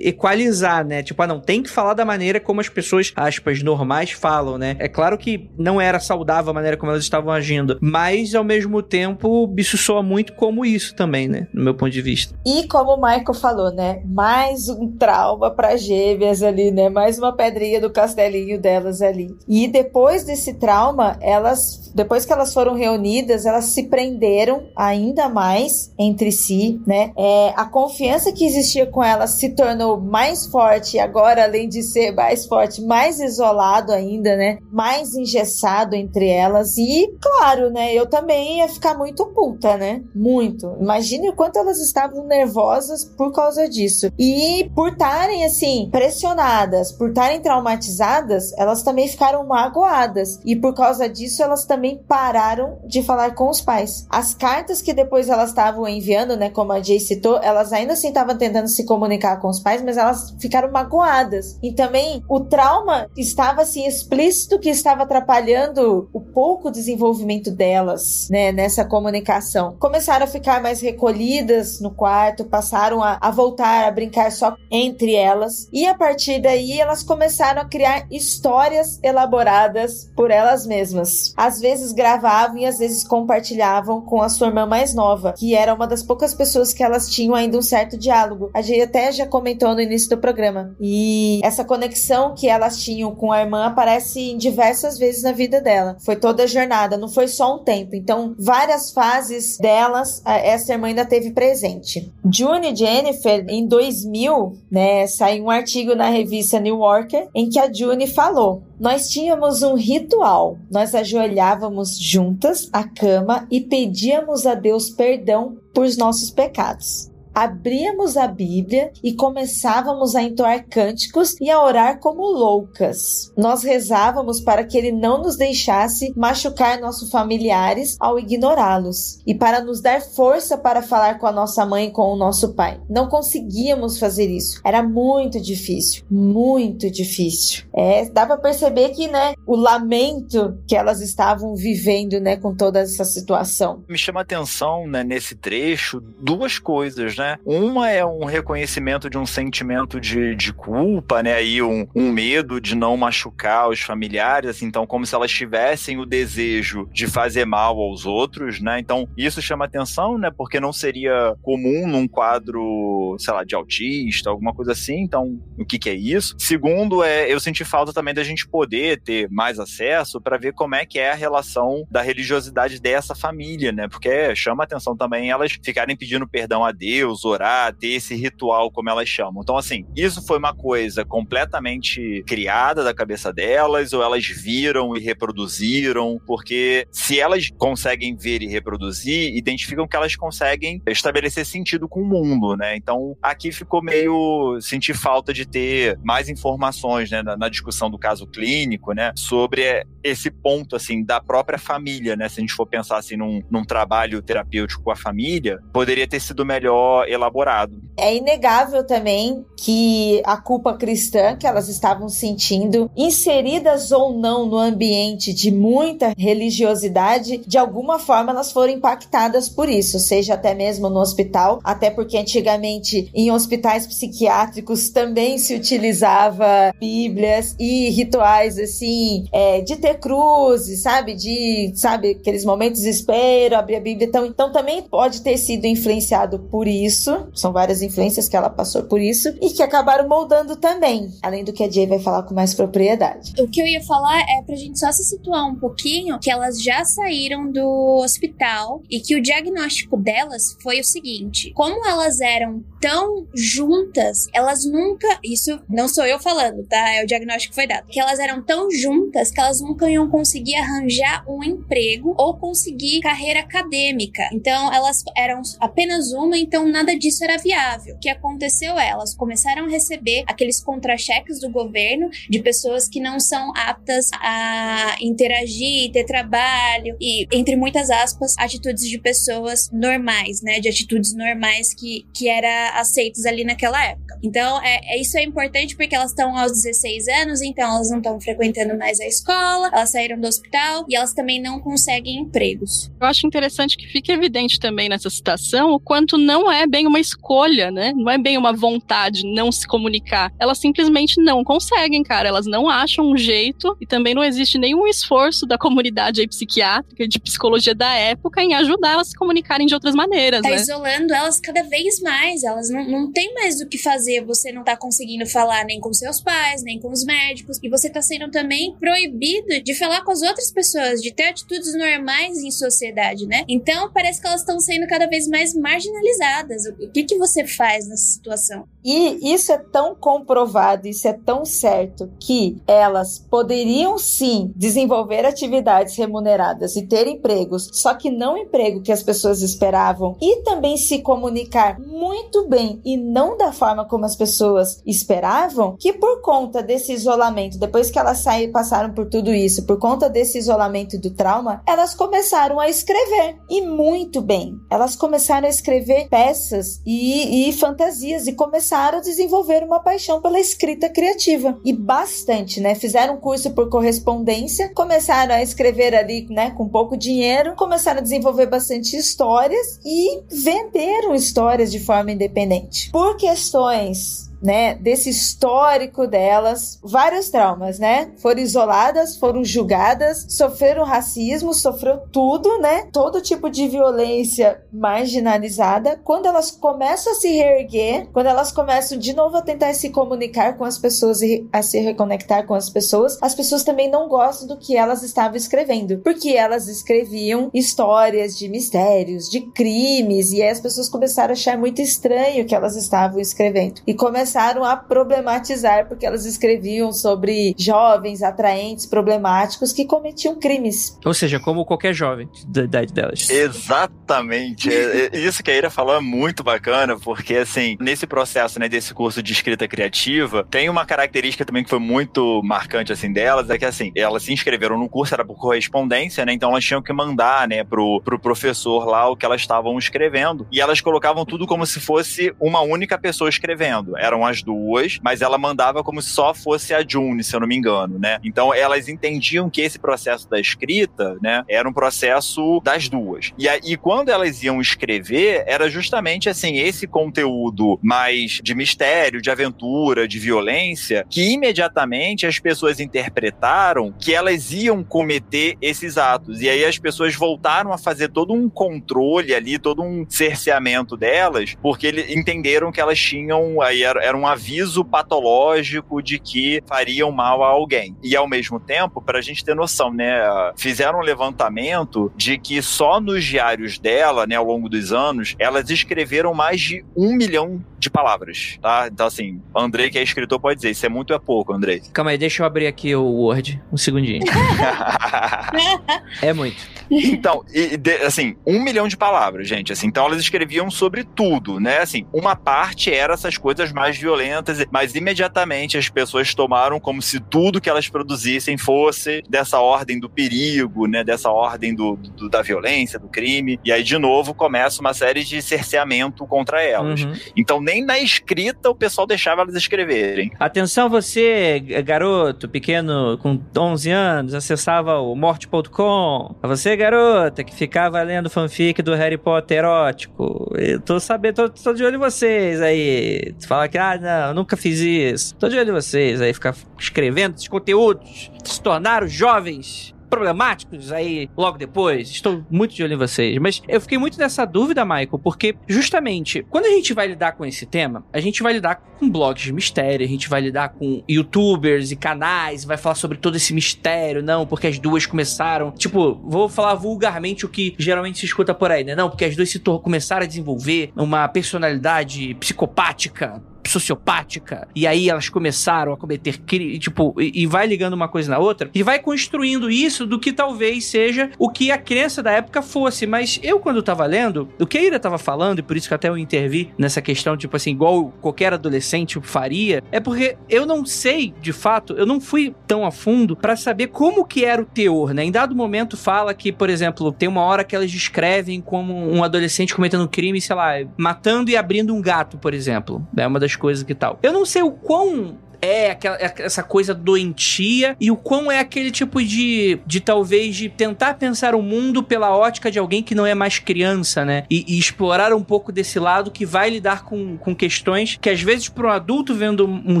equalizar, né? Tipo, ah, não, tem que falar da maneira como as pessoas, aspas, normais falam, né? É claro que não era saudável a maneira como elas estavam agindo, mas, ao mesmo tempo, soa muito como isso também, né? No meu ponto de vista. E como o Michael falou, né? Mais um trauma para gêmeas ali, né? Mais uma pedrinha do castelinho delas ali. E depois desse trauma, elas, depois que elas foram reunidas, elas se prenderam ainda mais entre si, né? É, a confiança que existia com elas se tornou mais forte, agora, além de ser mais forte, mais isolado ainda, né? Mais engessado entre elas. E, claro, né? Eu também ia ficar muito puto né? Muito. Imagine o quanto elas estavam nervosas por causa disso. E por estarem, assim, pressionadas, por estarem traumatizadas, elas também ficaram magoadas. E por causa disso, elas também pararam de falar com os pais. As cartas que depois elas estavam enviando, né? Como a Jay citou, elas ainda assim estavam tentando se comunicar com os pais, mas elas ficaram magoadas. E também o trauma estava, assim, explícito que estava atrapalhando o pouco desenvolvimento delas, né? Nessa comunicação Começaram a ficar mais recolhidas no quarto, passaram a, a voltar a brincar só entre elas, e a partir daí elas começaram a criar histórias elaboradas por elas mesmas. Às vezes gravavam e às vezes compartilhavam com a sua irmã mais nova, que era uma das poucas pessoas que elas tinham ainda um certo diálogo. A gente até já comentou no início do programa. E essa conexão que elas tinham com a irmã aparece em diversas vezes na vida dela. Foi toda a jornada, não foi só um tempo. Então, várias fases delas, essa irmã ainda teve presente. June Jennifer, em 2000, né, saiu um artigo na revista New Yorker em que a June falou: Nós tínhamos um ritual. Nós ajoelhávamos juntas à cama e pedíamos a Deus perdão por nossos pecados abríamos a Bíblia e começávamos a entoar cânticos e a orar como loucas. Nós rezávamos para que ele não nos deixasse machucar nossos familiares ao ignorá-los e para nos dar força para falar com a nossa mãe e com o nosso pai. Não conseguíamos fazer isso. Era muito difícil, muito difícil. É, dá para perceber que, né, o lamento que elas estavam vivendo, né, com toda essa situação. Me chama a atenção, né, nesse trecho, duas coisas, né? Uma é um reconhecimento de um sentimento de, de culpa, né? Aí um, um medo de não machucar os familiares, assim, então como se elas tivessem o desejo de fazer mal aos outros, né? Então isso chama atenção, né? Porque não seria comum num quadro, sei lá, de autista, alguma coisa assim. Então, o que, que é isso? Segundo, é eu senti falta também da gente poder ter mais acesso para ver como é que é a relação da religiosidade dessa família, né? Porque chama atenção também elas ficarem pedindo perdão a Deus Deus, orar, ter esse ritual, como elas chamam. Então, assim, isso foi uma coisa completamente criada da cabeça delas, ou elas viram e reproduziram, porque se elas conseguem ver e reproduzir, identificam que elas conseguem estabelecer sentido com o mundo, né? Então, aqui ficou meio sentir falta de ter mais informações, né, na, na discussão do caso clínico, né, sobre esse ponto, assim, da própria família, né? Se a gente for pensar, assim, num, num trabalho terapêutico com a família, poderia ter sido melhor elaborado. É inegável também que a culpa cristã que elas estavam sentindo, inseridas ou não no ambiente de muita religiosidade, de alguma forma elas foram impactadas por isso, seja até mesmo no hospital, até porque antigamente em hospitais psiquiátricos também se utilizava bíblias e rituais assim, é, de ter cruzes, sabe? De, sabe, aqueles momentos de desespero, abrir a Bíblia. Então, então também pode ter sido influenciado por isso. São várias influências que ela passou por isso e que acabaram moldando também. Além do que a Jay vai falar com mais propriedade. O que eu ia falar é pra gente só se situar um pouquinho que elas já saíram do hospital e que o diagnóstico delas foi o seguinte: como elas eram tão juntas, elas nunca. Isso não sou eu falando, tá? É o diagnóstico que foi dado. Que elas eram tão juntas que elas nunca iam conseguir arranjar um emprego ou conseguir carreira acadêmica. Então elas eram apenas uma, então nada disso era viável. O que aconteceu elas começaram a receber aqueles contra-cheques do governo de pessoas que não são aptas a interagir, ter trabalho e, entre muitas aspas, atitudes de pessoas normais, né? De atitudes normais que, que era aceitos ali naquela época. Então, é, é isso é importante porque elas estão aos 16 anos, então elas não estão frequentando mais a escola, elas saíram do hospital e elas também não conseguem empregos. Eu acho interessante que fique evidente também nessa citação o quanto não é bem uma escolha, né? Não é bem uma vontade não se comunicar. Elas simplesmente não conseguem, cara. Elas não acham um jeito e também não existe nenhum esforço da comunidade psiquiátrica de psicologia da época em ajudar elas a se comunicarem de outras maneiras, tá né? isolando elas cada vez mais. Elas não, não têm mais o que fazer. Você não tá conseguindo falar nem com seus pais, nem com os médicos. E você tá sendo também proibido de falar com as outras pessoas, de ter atitudes normais em sociedade, né? Então parece que elas estão sendo cada vez mais marginalizadas. O que, que você faz nessa situação? E isso é tão comprovado, isso é tão certo que elas poderiam sim desenvolver atividades remuneradas e ter empregos, só que não emprego que as pessoas esperavam, e também se comunicar muito bem e não da forma como as pessoas esperavam, que por conta desse isolamento, depois que elas saíram, passaram por tudo isso, por conta desse isolamento e do trauma, elas começaram a escrever e muito bem. Elas começaram a escrever peças e, e fantasias e começaram a desenvolver uma paixão pela escrita criativa e bastante, né? Fizeram um curso por correspondência, começaram a escrever ali, né, com pouco dinheiro, começaram a desenvolver bastante histórias e venderam histórias de forma independente. Por questões né, desse histórico delas, vários traumas, né? Foram isoladas, foram julgadas, sofreram racismo, sofreu tudo, né? Todo tipo de violência marginalizada. Quando elas começam a se reerguer, quando elas começam de novo a tentar se comunicar com as pessoas e a se reconectar com as pessoas, as pessoas também não gostam do que elas estavam escrevendo, porque elas escreviam histórias de mistérios, de crimes, e aí as pessoas começaram a achar muito estranho o que elas estavam escrevendo. E começaram começaram a problematizar, porque elas escreviam sobre jovens atraentes, problemáticos, que cometiam crimes. Ou seja, como qualquer jovem da idade delas. Exatamente. É, é, isso que a Ira falou é muito bacana, porque assim, nesse processo, né, desse curso de escrita criativa, tem uma característica também que foi muito marcante, assim, delas, é que assim, elas se inscreveram no curso, era por correspondência, né, então elas tinham que mandar, né, pro, pro professor lá o que elas estavam escrevendo, e elas colocavam tudo como se fosse uma única pessoa escrevendo. Eram eram as duas, mas ela mandava como se só fosse a June, se eu não me engano, né? Então elas entendiam que esse processo da escrita, né, era um processo das duas. E aí quando elas iam escrever, era justamente assim, esse conteúdo mais de mistério, de aventura, de violência, que imediatamente as pessoas interpretaram que elas iam cometer esses atos. E aí as pessoas voltaram a fazer todo um controle ali, todo um cerceamento delas, porque eles entenderam que elas tinham aí era, era um aviso patológico de que fariam mal a alguém. E ao mesmo tempo, para a gente ter noção, né, fizeram um levantamento de que só nos diários dela, né, ao longo dos anos, elas escreveram mais de um milhão de palavras, tá? Então, assim, Andrei, que é escritor, pode dizer, isso é muito ou é pouco, Andrei? Calma aí, deixa eu abrir aqui o Word, um segundinho. [laughs] é muito. Então, e, de, assim, um milhão de palavras, gente, assim, então elas escreviam sobre tudo, né, assim, uma parte era essas coisas mais violentas, mas imediatamente as pessoas tomaram como se tudo que elas produzissem fosse dessa ordem do perigo, né, dessa ordem do, do da violência, do crime, e aí de novo começa uma série de cerceamento contra elas. Uhum. Então nem na escrita o pessoal deixava elas escreverem. Atenção você, garoto pequeno com 11 anos, acessava o morte.com. A você, garota, que ficava lendo fanfic do Harry Potter erótico. Eu tô sabendo, tô, tô de olho em vocês aí. Fala que, ah, não, nunca fiz isso. Tô de olho em vocês aí, ficar escrevendo esses conteúdos, se tornaram jovens problemáticos aí logo depois. Estou muito de olho em vocês. Mas eu fiquei muito nessa dúvida, Michael, porque justamente quando a gente vai lidar com esse tema, a gente vai lidar com blogs de mistério, a gente vai lidar com youtubers e canais, vai falar sobre todo esse mistério, não, porque as duas começaram. Tipo, vou falar vulgarmente o que geralmente se escuta por aí, né? Não, porque as duas se começaram a desenvolver uma personalidade psicopática sociopática, e aí elas começaram a cometer crime, tipo, e, e, vai ligando uma coisa na outra, e vai construindo isso do que talvez seja o que a crença da época fosse. Mas eu, quando tava lendo, o que a Ira tava falando, e por isso que até eu intervi nessa questão, tipo assim, igual qualquer adolescente faria, é porque eu não sei, de fato, eu não fui tão a fundo para saber como que era o teor, né? Em dado momento fala que, por exemplo, tem uma hora que elas descrevem como um adolescente cometendo um crime, sei lá, matando e abrindo um gato, por exemplo. É uma das coisas que tal. Eu não sei o quão é aquela, é essa coisa doentia e o quão é aquele tipo de, de talvez de tentar pensar o mundo pela ótica de alguém que não é mais criança, né? E, e explorar um pouco desse lado que vai lidar com, com questões que às vezes para um adulto vendo um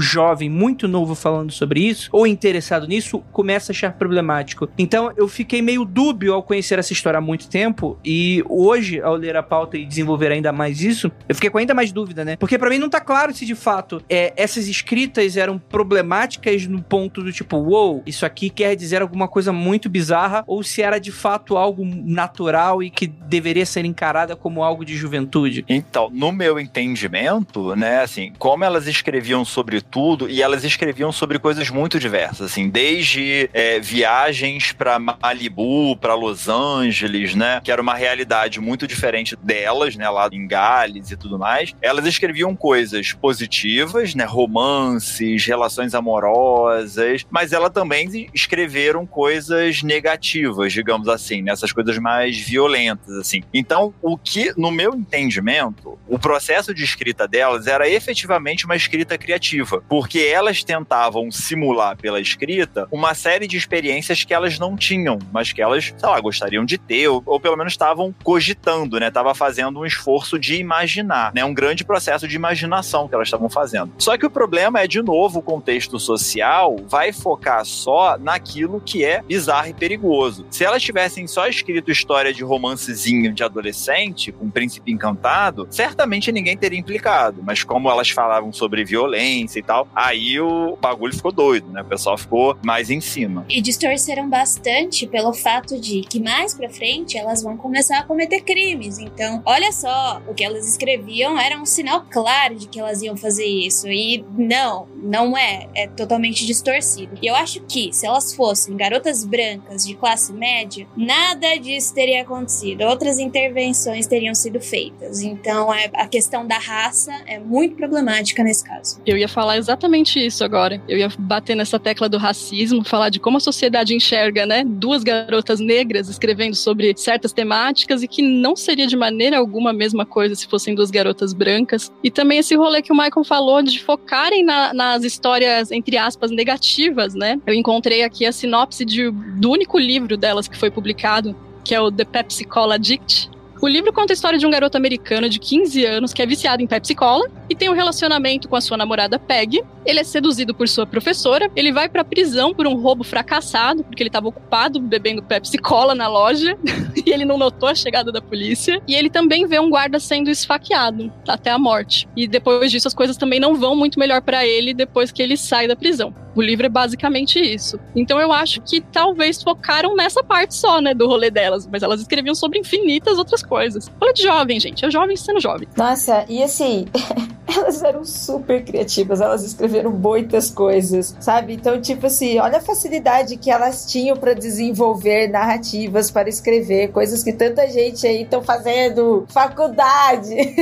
jovem muito novo falando sobre isso ou interessado nisso começa a achar problemático. Então eu fiquei meio dúbio ao conhecer essa história há muito tempo e hoje ao ler a pauta e desenvolver ainda mais isso, eu fiquei com ainda mais dúvida, né? Porque para mim não tá claro se de fato é, essas escritas eram eram problemáticas no ponto do tipo, uou, wow, isso aqui quer dizer alguma coisa muito bizarra, ou se era de fato algo natural e que deveria ser encarada como algo de juventude. Então, no meu entendimento, né, assim, como elas escreviam sobre tudo, e elas escreviam sobre coisas muito diversas, assim, desde é, viagens para Malibu, para Los Angeles, né, que era uma realidade muito diferente delas, né, lá em Gales e tudo mais. Elas escreviam coisas positivas, né, romances, relações amorosas, mas ela também escreveram coisas negativas, digamos assim, nessas coisas mais violentas, assim. Então, o que, no meu entendimento, o processo de escrita delas era efetivamente uma escrita criativa, porque elas tentavam simular pela escrita uma série de experiências que elas não tinham, mas que elas, sei lá, gostariam de ter, ou, ou pelo menos estavam cogitando, né? Tava fazendo um esforço de imaginar, né? Um grande processo de imaginação que elas estavam fazendo. Só que o problema é, de novo, novo contexto social vai focar só naquilo que é bizarro e perigoso. Se elas tivessem só escrito história de romancezinho de adolescente, com um príncipe encantado, certamente ninguém teria implicado. Mas como elas falavam sobre violência e tal, aí o bagulho ficou doido, né? O pessoal ficou mais em cima. E distorceram bastante pelo fato de que mais pra frente elas vão começar a cometer crimes. Então, olha só, o que elas escreviam era um sinal claro de que elas iam fazer isso. E não, não não é, é totalmente distorcido. E eu acho que se elas fossem garotas brancas de classe média, nada disso teria acontecido. Outras intervenções teriam sido feitas. Então, é, a questão da raça é muito problemática nesse caso. Eu ia falar exatamente isso agora. Eu ia bater nessa tecla do racismo, falar de como a sociedade enxerga, né, duas garotas negras escrevendo sobre certas temáticas e que não seria de maneira alguma a mesma coisa se fossem duas garotas brancas. E também esse rolê que o Michael falou de focarem na, nas histórias, entre aspas, negativas, né? Eu encontrei aqui a sinopse de, do único livro delas que foi publicado, que é o The Pepsi Cola Addict, o livro conta a história de um garoto americano de 15 anos que é viciado em Pepsi Cola e tem um relacionamento com a sua namorada Peg. Ele é seduzido por sua professora, ele vai pra prisão por um roubo fracassado, porque ele estava ocupado bebendo Pepsi Cola na loja [laughs] e ele não notou a chegada da polícia. E ele também vê um guarda sendo esfaqueado até a morte. E depois disso as coisas também não vão muito melhor para ele depois que ele sai da prisão. O livro é basicamente isso. Então eu acho que talvez focaram nessa parte só, né, do rolê delas, mas elas escreviam sobre infinitas outras coisas. Rolê de jovem, gente, é jovem sendo jovem. Nossa, e assim, [laughs] elas eram super criativas, elas escreveram muitas coisas, sabe? Então, tipo assim, olha a facilidade que elas tinham para desenvolver narrativas, para escrever, coisas que tanta gente aí estão fazendo faculdade. [laughs]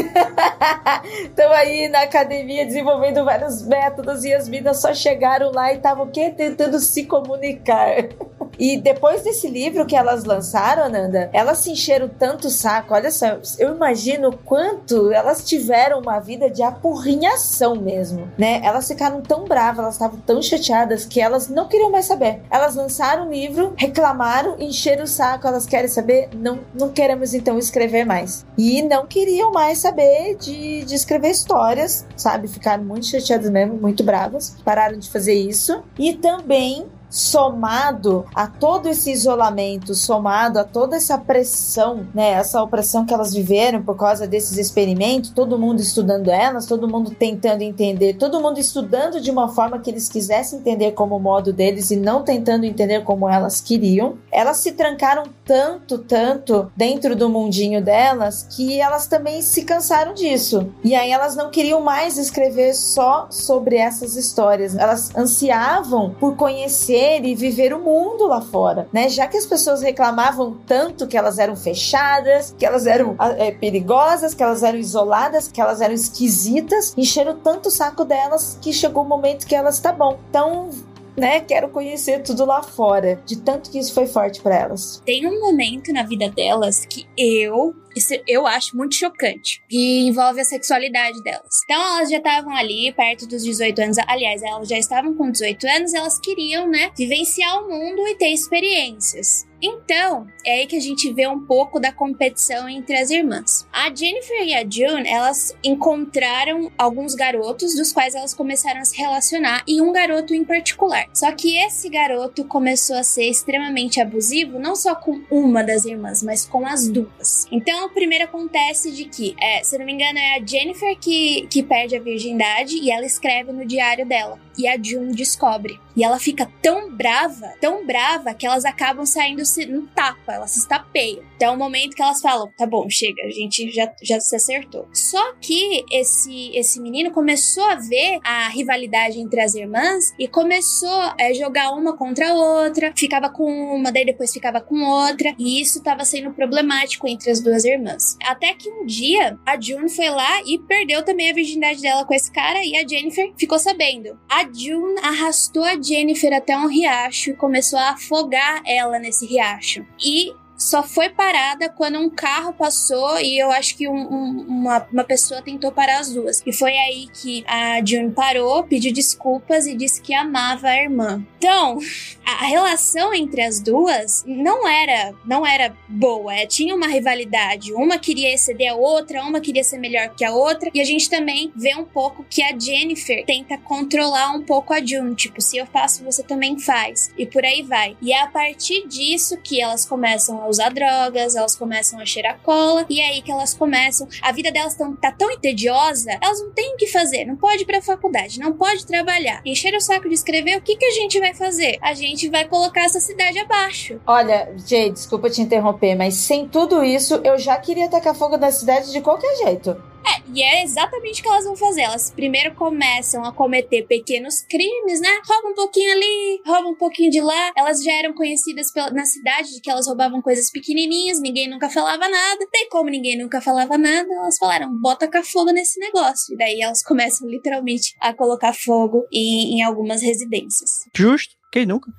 Estão aí na academia desenvolvendo vários métodos e as minas só chegaram lá e estavam o quê? Tentando se comunicar. [laughs] E depois desse livro que elas lançaram, Nanda, elas se encheram tanto o saco. Olha só, eu imagino quanto elas tiveram uma vida de apurrinhação mesmo, né? Elas ficaram tão bravas, elas estavam tão chateadas que elas não queriam mais saber. Elas lançaram o livro, reclamaram, encheram o saco, elas querem saber, não, não queremos então escrever mais. E não queriam mais saber de, de escrever histórias, sabe? Ficaram muito chateadas mesmo, muito bravas. Pararam de fazer isso. E também somado a todo esse isolamento, somado a toda essa pressão, né, essa opressão que elas viveram por causa desses experimentos, todo mundo estudando elas, todo mundo tentando entender, todo mundo estudando de uma forma que eles quisessem entender como o modo deles e não tentando entender como elas queriam. Elas se trancaram tanto, tanto dentro do mundinho delas que elas também se cansaram disso. E aí elas não queriam mais escrever só sobre essas histórias. Elas ansiavam por conhecer conhecer e viver o mundo lá fora, né? Já que as pessoas reclamavam tanto que elas eram fechadas, que elas eram é, perigosas, que elas eram isoladas, que elas eram esquisitas, encheram tanto o saco delas que chegou o momento que elas tá bom. Então né, quero conhecer tudo lá fora, de tanto que isso foi forte para elas. Tem um momento na vida delas que eu isso eu acho muito chocante. E envolve a sexualidade delas. Então elas já estavam ali perto dos 18 anos. Aliás, elas já estavam com 18 anos, elas queriam, né, vivenciar o mundo e ter experiências. Então, é aí que a gente vê um pouco da competição entre as irmãs. A Jennifer e a June, elas encontraram alguns garotos dos quais elas começaram a se relacionar e um garoto em particular. Só que esse garoto começou a ser extremamente abusivo, não só com uma das irmãs, mas com as duas. Então, o primeiro acontece de que, é, se não me engano, é a Jennifer que, que perde a virgindade e ela escreve no diário dela. E a June descobre. E ela fica tão brava, tão brava, que elas acabam saindo no tapa, elas se estapeiam. Então é o momento que elas falam: tá bom, chega, a gente já, já se acertou. Só que esse, esse menino começou a ver a rivalidade entre as irmãs e começou a jogar uma contra a outra, ficava com uma, daí depois ficava com outra, e isso estava sendo problemático entre as duas irmãs. Até que um dia a June foi lá e perdeu também a virgindade dela com esse cara e a Jennifer ficou sabendo. A June arrastou a Jennifer até um riacho e começou a afogar ela nesse riacho. E só foi parada quando um carro passou e eu acho que um, um, uma, uma pessoa tentou parar as duas. E foi aí que a June parou, pediu desculpas e disse que amava a irmã. Então, a relação entre as duas não era não era boa, é, tinha uma rivalidade. Uma queria exceder a outra, uma queria ser melhor que a outra. E a gente também vê um pouco que a Jennifer tenta controlar um pouco a June, tipo, se eu faço, você também faz. E por aí vai. E é a partir disso que elas começam a usar drogas, elas começam a cheirar cola, e é aí que elas começam. A vida delas tão, tá tão entediosa, elas não têm o que fazer, não pode ir pra faculdade, não pode trabalhar. Encher o saco de escrever, o que, que a gente vai fazer? A gente vai colocar essa cidade abaixo. Olha, Jay, desculpa te interromper, mas sem tudo isso, eu já queria tacar fogo na cidade de qualquer jeito. É, e é exatamente o que elas vão fazer. Elas primeiro começam a cometer pequenos crimes, né? Roubam um pouquinho ali, roubam um pouquinho de lá. Elas já eram conhecidas pela, na cidade de que elas roubavam coisas pequenininhas, ninguém nunca falava nada. Daí, como ninguém nunca falava nada, elas falaram: bota cá fogo nesse negócio. E daí elas começam literalmente a colocar fogo em, em algumas residências. Justo. Quem nunca?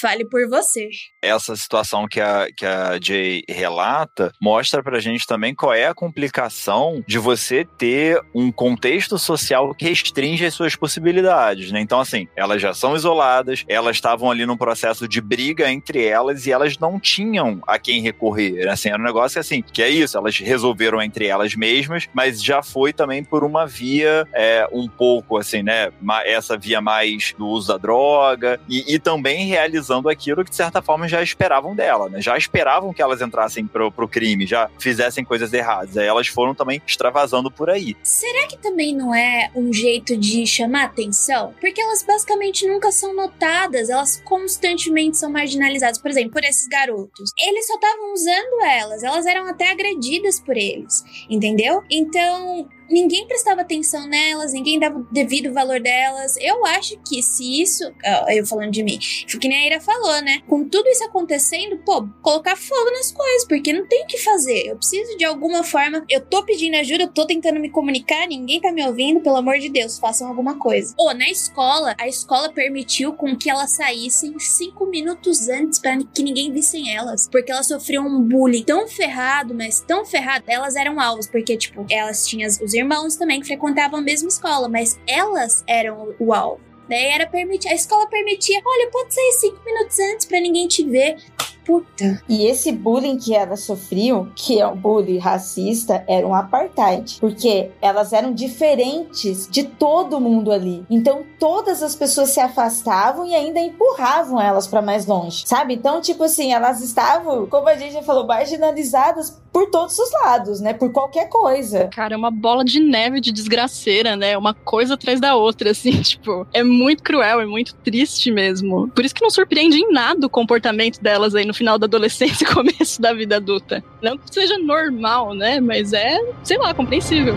Fale por você. Essa situação que a, que a Jay relata mostra pra gente também qual é a complicação de você ter um contexto social que restringe as suas possibilidades, né? Então, assim, elas já são isoladas, elas estavam ali num processo de briga entre elas e elas não tinham a quem recorrer. Assim, era um negócio assim, que é isso, elas resolveram entre elas mesmas, mas já foi também por uma via é, um pouco, assim, né? Essa via mais do uso da droga e, e, também realizando aquilo que, de certa forma, já esperavam dela, né? Já esperavam que elas entrassem pro, pro crime, já fizessem coisas erradas. Aí elas foram também extravasando por aí. Será que também não é um jeito de chamar atenção? Porque elas basicamente nunca são notadas, elas constantemente são marginalizadas. Por exemplo, por esses garotos. Eles só estavam usando elas, elas eram até agredidas por eles, entendeu? Então, ninguém prestava atenção nelas, ninguém dava o devido valor delas. Eu acho que se isso. Eu falando de mim, que nem a Ira falou, né? Com tudo isso acontecendo, pô, colocar fogo nas coisas, porque não tem o que fazer. Eu preciso de alguma forma. Eu tô pedindo ajuda, eu tô tentando me comunicar, ninguém tá me ouvindo, pelo amor de Deus, façam alguma coisa. Ou na escola, a escola permitiu com que elas saíssem cinco minutos antes para que ninguém vissem elas, porque elas sofriam um bullying tão ferrado, mas tão ferrado, elas eram alvos, porque, tipo, elas tinham os também que frequentavam a mesma escola, mas elas eram o alvo. Daí era permitir, a escola permitia, olha, pode sair cinco minutos antes para ninguém te ver puta. E esse bullying que elas sofriam, que é um bullying racista, era um apartheid. Porque elas eram diferentes de todo mundo ali. Então todas as pessoas se afastavam e ainda empurravam elas para mais longe, sabe? Então, tipo assim, elas estavam, como a gente já falou, marginalizadas por todos os lados, né? Por qualquer coisa. Cara, é uma bola de neve de desgraceira, né? Uma coisa atrás da outra, assim, [laughs] tipo, é muito cruel, é muito triste mesmo. Por isso que não surpreende em nada o comportamento delas aí no final da adolescência e [laughs] começo da vida adulta. Não que seja normal, né? Mas é, sei lá, compreensível.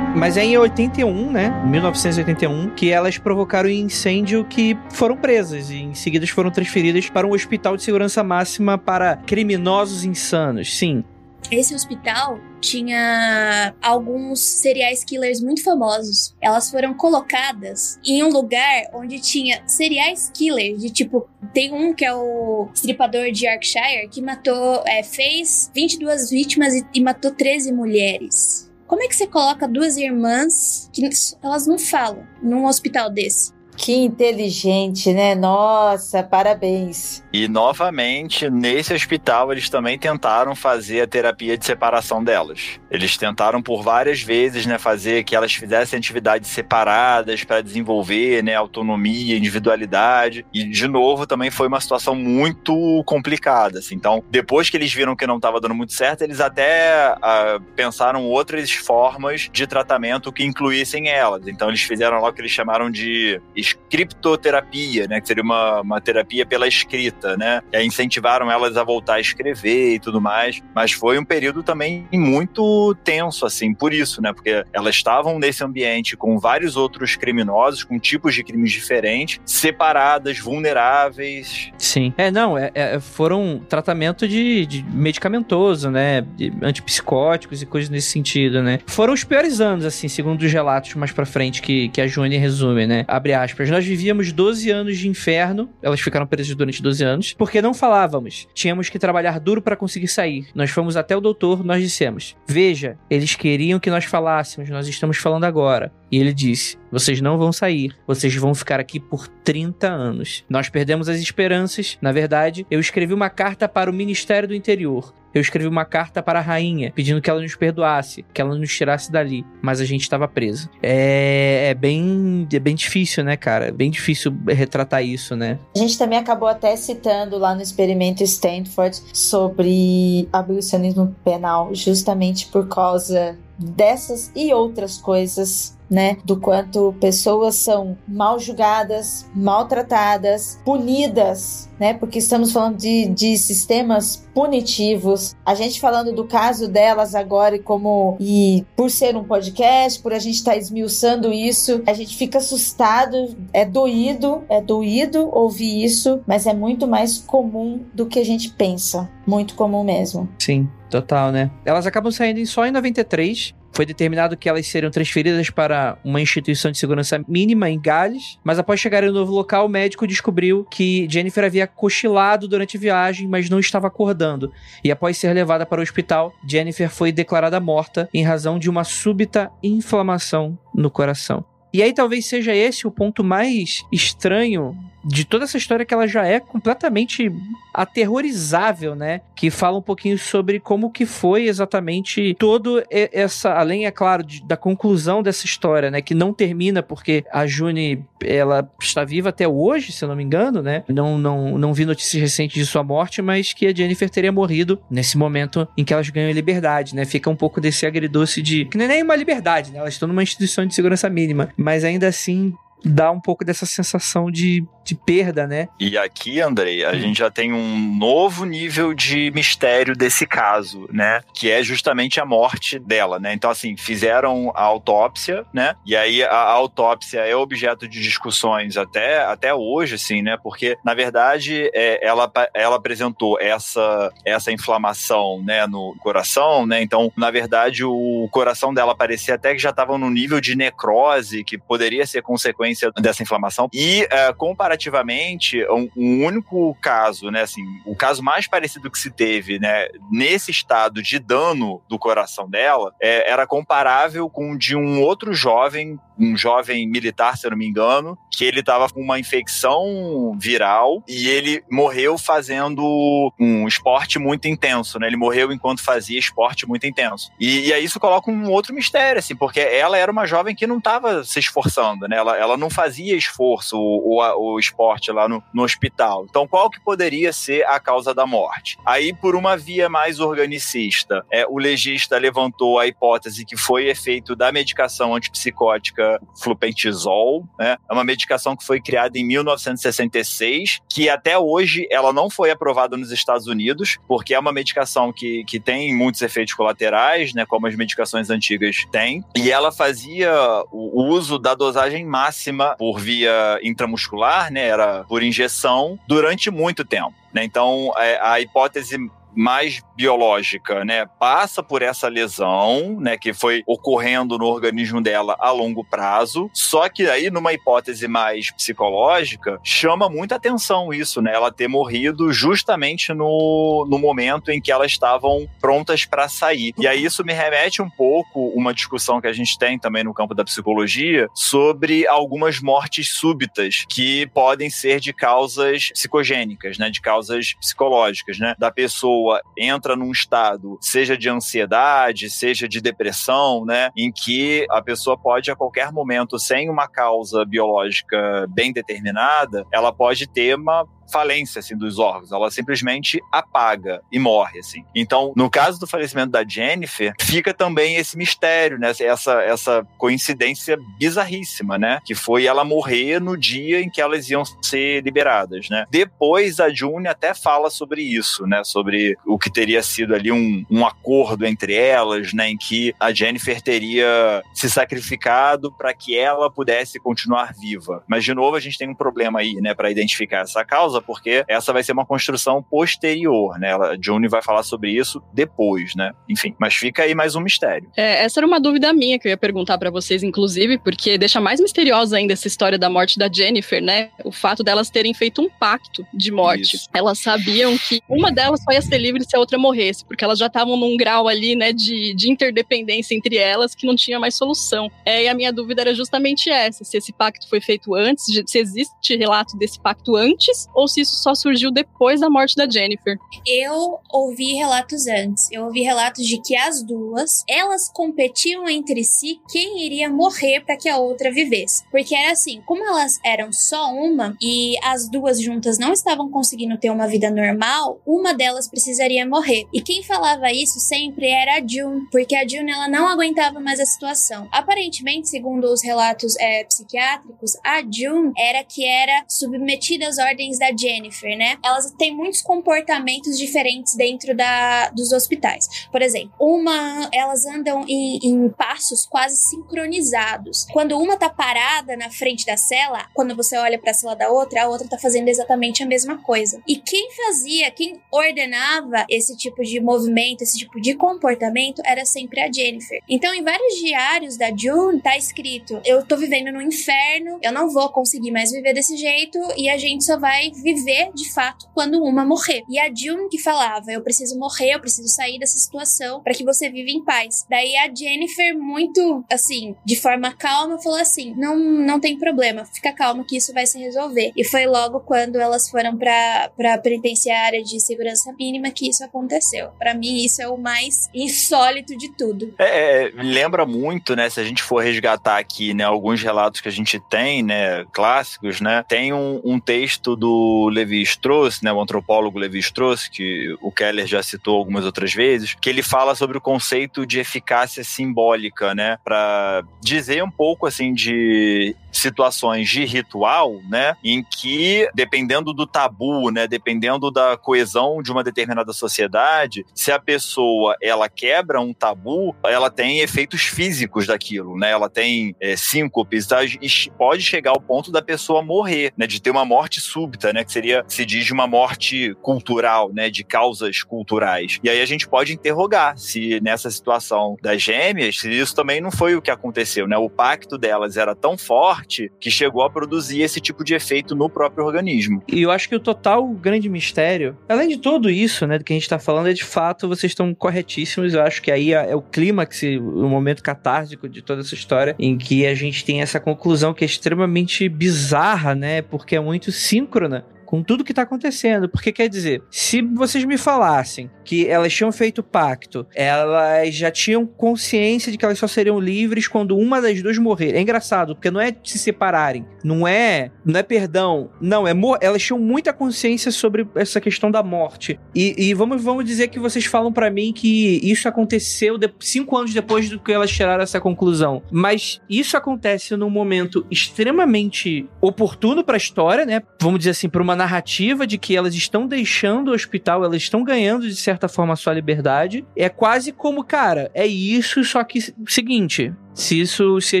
Mas é em 81, né? 1981, que elas provocaram um incêndio que foram presas e em seguida foram transferidas para um hospital de segurança máxima para criminosos insanos. Sim, esse hospital tinha alguns serial killers muito famosos. Elas foram colocadas em um lugar onde tinha serial killers de tipo. Tem um que é o estripador de Yorkshire que matou, é, fez 22 vítimas e, e matou 13 mulheres. Como é que você coloca duas irmãs que elas não falam num hospital desse? Que inteligente, né? Nossa, parabéns. E novamente, nesse hospital, eles também tentaram fazer a terapia de separação delas. Eles tentaram por várias vezes, né, fazer que elas fizessem atividades separadas para desenvolver, né, autonomia, individualidade. E de novo, também foi uma situação muito complicada. Assim. Então, depois que eles viram que não estava dando muito certo, eles até uh, pensaram outras formas de tratamento que incluíssem elas. Então, eles fizeram lá o que eles chamaram de escriptoterapia, né, que seria uma, uma terapia pela escrita, né? E aí incentivaram elas a voltar a escrever e tudo mais. Mas foi um período também muito tenso, assim, por isso, né? Porque elas estavam nesse ambiente com vários outros criminosos, com tipos de crimes diferentes, separadas, vulneráveis. Sim. É, não, é, é, foram tratamento de, de medicamentoso, né? De antipsicóticos e coisas nesse sentido, né? Foram os piores anos, assim, segundo os relatos mais pra frente que, que a Juni resume, né? Abre aspas aspas, nós vivíamos 12 anos de inferno, elas ficaram presas durante 12 anos, porque não falávamos. Tínhamos que trabalhar duro para conseguir sair. Nós fomos até o doutor, nós dissemos: Veja, eles queriam que nós falássemos, nós estamos falando agora. E ele disse: Vocês não vão sair, vocês vão ficar aqui por 30 anos. Nós perdemos as esperanças. Na verdade, eu escrevi uma carta para o Ministério do Interior eu escrevi uma carta para a rainha pedindo que ela nos perdoasse, que ela nos tirasse dali, mas a gente estava preso. É, é, bem, é bem difícil, né, cara? Bem difícil retratar isso, né? A gente também acabou até citando lá no experimento Stanford sobre abolicionismo penal, justamente por causa dessas e outras coisas né? Do quanto pessoas são mal julgadas, maltratadas, punidas, né? Porque estamos falando de, de sistemas punitivos. A gente falando do caso delas agora e como e por ser um podcast, por a gente estar tá esmiuçando isso, a gente fica assustado, é doído, é doído ouvir isso, mas é muito mais comum do que a gente pensa, muito comum mesmo. Sim, total, né? Elas acabam saindo só em 93 foi determinado que elas seriam transferidas para uma instituição de segurança mínima em Gales, mas após chegarem no novo local, o médico descobriu que Jennifer havia cochilado durante a viagem, mas não estava acordando. E após ser levada para o hospital, Jennifer foi declarada morta em razão de uma súbita inflamação no coração. E aí talvez seja esse o ponto mais estranho de toda essa história que ela já é completamente aterrorizável, né? Que fala um pouquinho sobre como que foi exatamente todo essa, além é claro de, da conclusão dessa história, né? Que não termina porque a June ela está viva até hoje, se eu não me engano, né? Não, não, não vi notícias recentes de sua morte, mas que a Jennifer teria morrido nesse momento em que elas ganham liberdade, né? Fica um pouco desse agridoce de que não é nem uma liberdade, né? Elas estão numa instituição de segurança mínima, mas ainda assim dá um pouco dessa sensação de de perda, né? E aqui, Andrei, a hum. gente já tem um novo nível de mistério desse caso, né? Que é justamente a morte dela, né? Então, assim, fizeram a autópsia, né? E aí a, autópsia é objeto de discussões até, até hoje, assim, né? Porque, na verdade, é, ela, ela apresentou essa, essa inflamação, né, no coração, né? Então, na verdade, o coração dela parecia até que já estava no nível de necrose, que poderia ser consequência dessa inflamação. E, é, comparativamente, um, um, único caso, né, assim, o caso mais parecido que se teve, né, nesse estado de dano do coração dela, é, era comparável com o de um outro jovem um jovem militar, se eu não me engano, que ele estava com uma infecção viral e ele morreu fazendo um esporte muito intenso, né? Ele morreu enquanto fazia esporte muito intenso. E, e aí isso coloca um outro mistério, assim, porque ela era uma jovem que não estava se esforçando, né? Ela, ela não fazia esforço o, o, o esporte lá no, no hospital. Então, qual que poderia ser a causa da morte? Aí, por uma via mais organicista, é, o legista levantou a hipótese que foi efeito da medicação antipsicótica médica flupentizol, né? É uma medicação que foi criada em 1966, que até hoje ela não foi aprovada nos Estados Unidos, porque é uma medicação que, que tem muitos efeitos colaterais, né? Como as medicações antigas têm. E ela fazia o uso da dosagem máxima por via intramuscular, né? Era por injeção durante muito tempo. Né? Então, é, a hipótese mais biológica, né, passa por essa lesão, né, que foi ocorrendo no organismo dela a longo prazo. Só que aí, numa hipótese mais psicológica, chama muita atenção isso, né, ela ter morrido justamente no, no momento em que elas estavam prontas para sair. E aí isso me remete um pouco uma discussão que a gente tem também no campo da psicologia sobre algumas mortes súbitas que podem ser de causas psicogênicas, né, de causas psicológicas, né, da pessoa entra entra num estado, seja de ansiedade, seja de depressão, né, em que a pessoa pode a qualquer momento, sem uma causa biológica bem determinada, ela pode ter uma falência assim dos órgãos, ela simplesmente apaga e morre assim. Então, no caso do falecimento da Jennifer, fica também esse mistério, né? Essa essa coincidência bizarríssima, né? Que foi ela morrer no dia em que elas iam ser liberadas, né? Depois a June até fala sobre isso, né? Sobre o que teria sido ali um, um acordo entre elas, né? Em que a Jennifer teria se sacrificado para que ela pudesse continuar viva. Mas de novo a gente tem um problema aí, né? Para identificar essa causa causa, porque essa vai ser uma construção posterior, né? A June vai falar sobre isso depois, né? Enfim, mas fica aí mais um mistério. É, essa era uma dúvida minha que eu ia perguntar para vocês, inclusive, porque deixa mais misteriosa ainda essa história da morte da Jennifer, né? O fato delas terem feito um pacto de morte. Isso. Elas sabiam que uma delas só ia ser livre se a outra morresse, porque elas já estavam num grau ali, né, de, de interdependência entre elas que não tinha mais solução. É, e a minha dúvida era justamente essa: se esse pacto foi feito antes, se existe relato desse pacto antes, ou ou se isso só surgiu depois da morte da Jennifer. Eu ouvi relatos antes. Eu ouvi relatos de que as duas, elas competiam entre si quem iria morrer para que a outra vivesse. Porque era assim, como elas eram só uma e as duas juntas não estavam conseguindo ter uma vida normal, uma delas precisaria morrer. E quem falava isso sempre era a June, porque a June ela não aguentava mais a situação. Aparentemente, segundo os relatos é, psiquiátricos, a June era que era submetida às ordens da Jennifer, né? Elas têm muitos comportamentos diferentes dentro da, dos hospitais. Por exemplo, uma, elas andam em, em passos quase sincronizados. Quando uma tá parada na frente da cela, quando você olha para a cela da outra, a outra tá fazendo exatamente a mesma coisa. E quem fazia, quem ordenava esse tipo de movimento, esse tipo de comportamento era sempre a Jennifer. Então, em vários diários da June tá escrito: "Eu tô vivendo no inferno, eu não vou conseguir mais viver desse jeito e a gente só vai viver de fato quando uma morrer. E a June que falava: Eu preciso morrer, eu preciso sair dessa situação para que você viva em paz. Daí a Jennifer, muito assim, de forma calma, falou assim: Não, não tem problema, fica calma que isso vai se resolver. E foi logo quando elas foram pra, pra penitenciária de segurança mínima que isso aconteceu. Para mim, isso é o mais insólito de tudo. É, é, lembra muito, né? Se a gente for resgatar aqui, né, alguns relatos que a gente tem, né, clássicos, né? Tem um, um texto do Levi Strauss, né, o antropólogo Levi Strauss, que o Keller já citou algumas outras vezes, que ele fala sobre o conceito de eficácia simbólica, né, para dizer um pouco assim de situações de ritual, né, em que dependendo do tabu, né, dependendo da coesão de uma determinada sociedade, se a pessoa ela quebra um tabu, ela tem efeitos físicos daquilo, né, ela tem é, síncopes, tá? e pode chegar ao ponto da pessoa morrer, né, de ter uma morte súbita, né, que seria se diz uma morte cultural, né, de causas culturais. E aí a gente pode interrogar se nessa situação das gêmeas, se isso também não foi o que aconteceu, né? O pacto delas era tão forte que chegou a produzir esse tipo de efeito no próprio organismo. E eu acho que o total grande mistério, além de tudo isso, né, do que a gente tá falando, é de fato, vocês estão corretíssimos. Eu acho que aí é, é o clímax, o momento catártico de toda essa história, em que a gente tem essa conclusão que é extremamente bizarra, né? Porque é muito síncrona com tudo que está acontecendo. Porque quer dizer, se vocês me falassem que elas tinham feito pacto, elas já tinham consciência de que elas só seriam livres quando uma das duas morrer. É engraçado, porque não é se separarem, não é, não é perdão, não, é elas tinham muita consciência sobre essa questão da morte. E, e vamos, vamos dizer que vocês falam para mim que isso aconteceu de, cinco anos depois do que elas tiraram essa conclusão. Mas isso acontece num momento extremamente oportuno para a história, né? Vamos dizer assim, para uma narrativa de que elas estão deixando o hospital, elas estão ganhando de certa forma a sua liberdade. É quase como, cara, é isso, só que seguinte, se isso, se a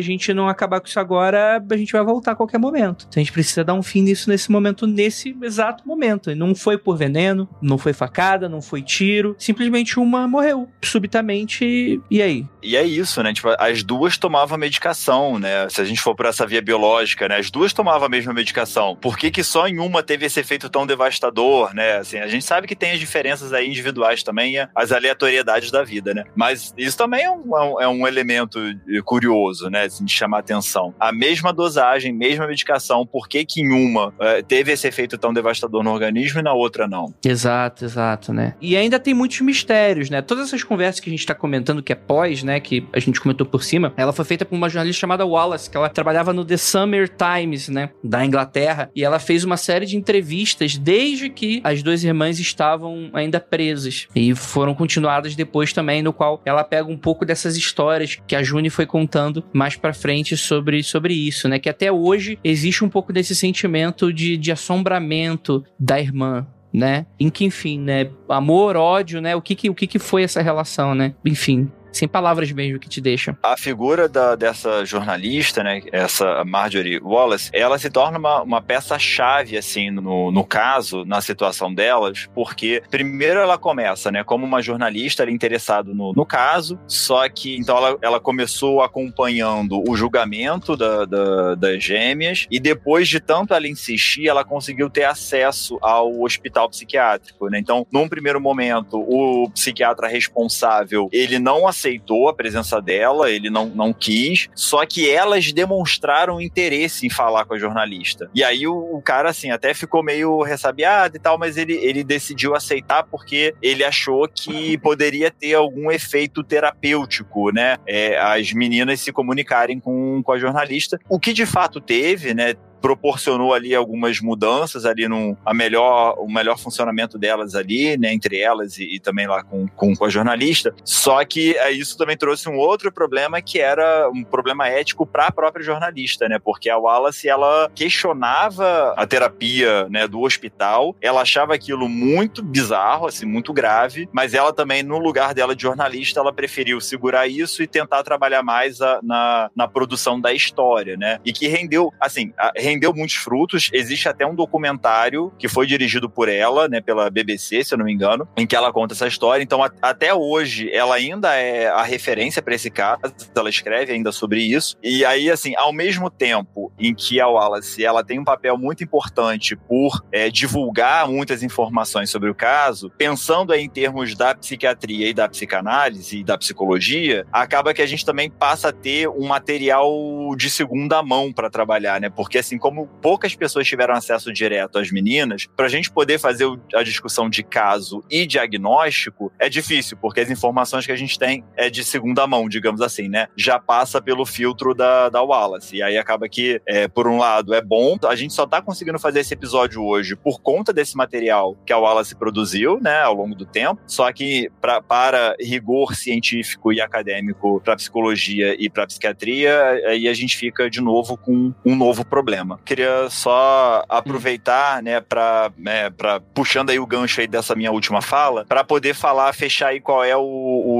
gente não acabar com isso agora, a gente vai voltar a qualquer momento. Então a gente precisa dar um fim nisso nesse momento, nesse exato momento. E não foi por veneno, não foi facada, não foi tiro. Simplesmente uma morreu subitamente e aí? E é isso, né? Tipo, as duas tomavam medicação, né? Se a gente for por essa via biológica, né? As duas tomavam a mesma medicação. Por que, que só em uma teve esse efeito tão devastador, né? Assim, a gente sabe que tem as diferenças aí individuais também, as aleatoriedades da vida, né? Mas isso também é um, é um elemento curioso, né? Assim, de chamar atenção. A mesma dosagem, mesma medicação, por que, que em uma é, teve esse efeito tão devastador no organismo e na outra não? Exato, exato, né? E ainda tem muitos mistérios, né? Todas essas conversas que a gente tá comentando, que é pós, né? Que a gente comentou por cima, ela foi feita por uma jornalista chamada Wallace, que ela trabalhava no The Summer Times, né? Da Inglaterra. E ela fez uma série de entrevistas desde que as duas irmãs estavam ainda presas. E foram continuadas depois também, no qual ela pega um pouco dessas histórias que a Juni foi contando mais para frente sobre, sobre isso, né? Que até hoje existe um pouco desse sentimento de, de assombramento da irmã, né? Em que, enfim, né? Amor, ódio, né? O que que, o que que foi essa relação, né? Enfim, sem palavras mesmo que te deixam. A figura da, dessa jornalista, né, essa Marjorie Wallace, ela se torna uma, uma peça-chave, assim, no, no caso, na situação delas, porque primeiro ela começa, né, como uma jornalista, ela é interessada no, no caso, só que, então ela, ela começou acompanhando o julgamento da, da, das gêmeas, e depois de tanto ela insistir, ela conseguiu ter acesso ao hospital psiquiátrico, né, então, num primeiro momento, o psiquiatra responsável, ele não aceitou aceitou a presença dela, ele não, não quis, só que elas demonstraram interesse em falar com a jornalista. E aí o, o cara, assim, até ficou meio ressabiado e tal, mas ele, ele decidiu aceitar porque ele achou que poderia ter algum efeito terapêutico, né? É, as meninas se comunicarem com, com a jornalista, o que de fato teve, né? Proporcionou ali algumas mudanças ali no a melhor o melhor funcionamento delas ali, né, entre elas e, e também lá com, com, com, a jornalista. Só que é, isso também trouxe um outro problema que era um problema ético para a própria jornalista, né? Porque a Wallace ela questionava a terapia, né, do hospital, ela achava aquilo muito bizarro, assim, muito grave, mas ela também no lugar dela de jornalista, ela preferiu segurar isso e tentar trabalhar mais a, na, na produção da história, né? E que rendeu, assim, a, rendeu muitos frutos. Existe até um documentário que foi dirigido por ela, né, pela BBC, se eu não me engano, em que ela conta essa história. Então, a, até hoje, ela ainda é a referência para esse caso, ela escreve ainda sobre isso. E aí, assim, ao mesmo tempo em que a Wallace ela tem um papel muito importante por é, divulgar muitas informações sobre o caso, pensando aí em termos da psiquiatria e da psicanálise e da psicologia, acaba que a gente também passa a ter um material de segunda mão para trabalhar, né? Porque assim assim, como poucas pessoas tiveram acesso direto às meninas, para a gente poder fazer a discussão de caso e diagnóstico é difícil, porque as informações que a gente tem é de segunda mão, digamos assim, né? Já passa pelo filtro da, da Wallace. E aí acaba que, é, por um lado, é bom, a gente só tá conseguindo fazer esse episódio hoje por conta desse material que a Wallace produziu, né, ao longo do tempo. Só que pra, para rigor científico e acadêmico para psicologia e para psiquiatria, aí a gente fica de novo com um novo problema. Queria só aproveitar, né, para né, pra, puxando aí o gancho aí dessa minha última fala, para poder falar, fechar aí qual é o,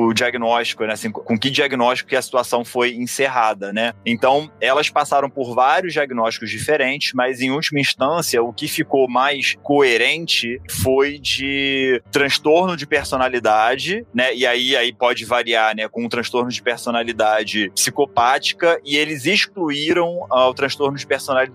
o diagnóstico, né, assim, com que diagnóstico que a situação foi encerrada, né? Então, elas passaram por vários diagnósticos diferentes, mas em última instância, o que ficou mais coerente foi de transtorno de personalidade, né? E aí, aí pode variar, né, com um transtorno de personalidade psicopática e eles excluíram uh, o transtorno de personalidade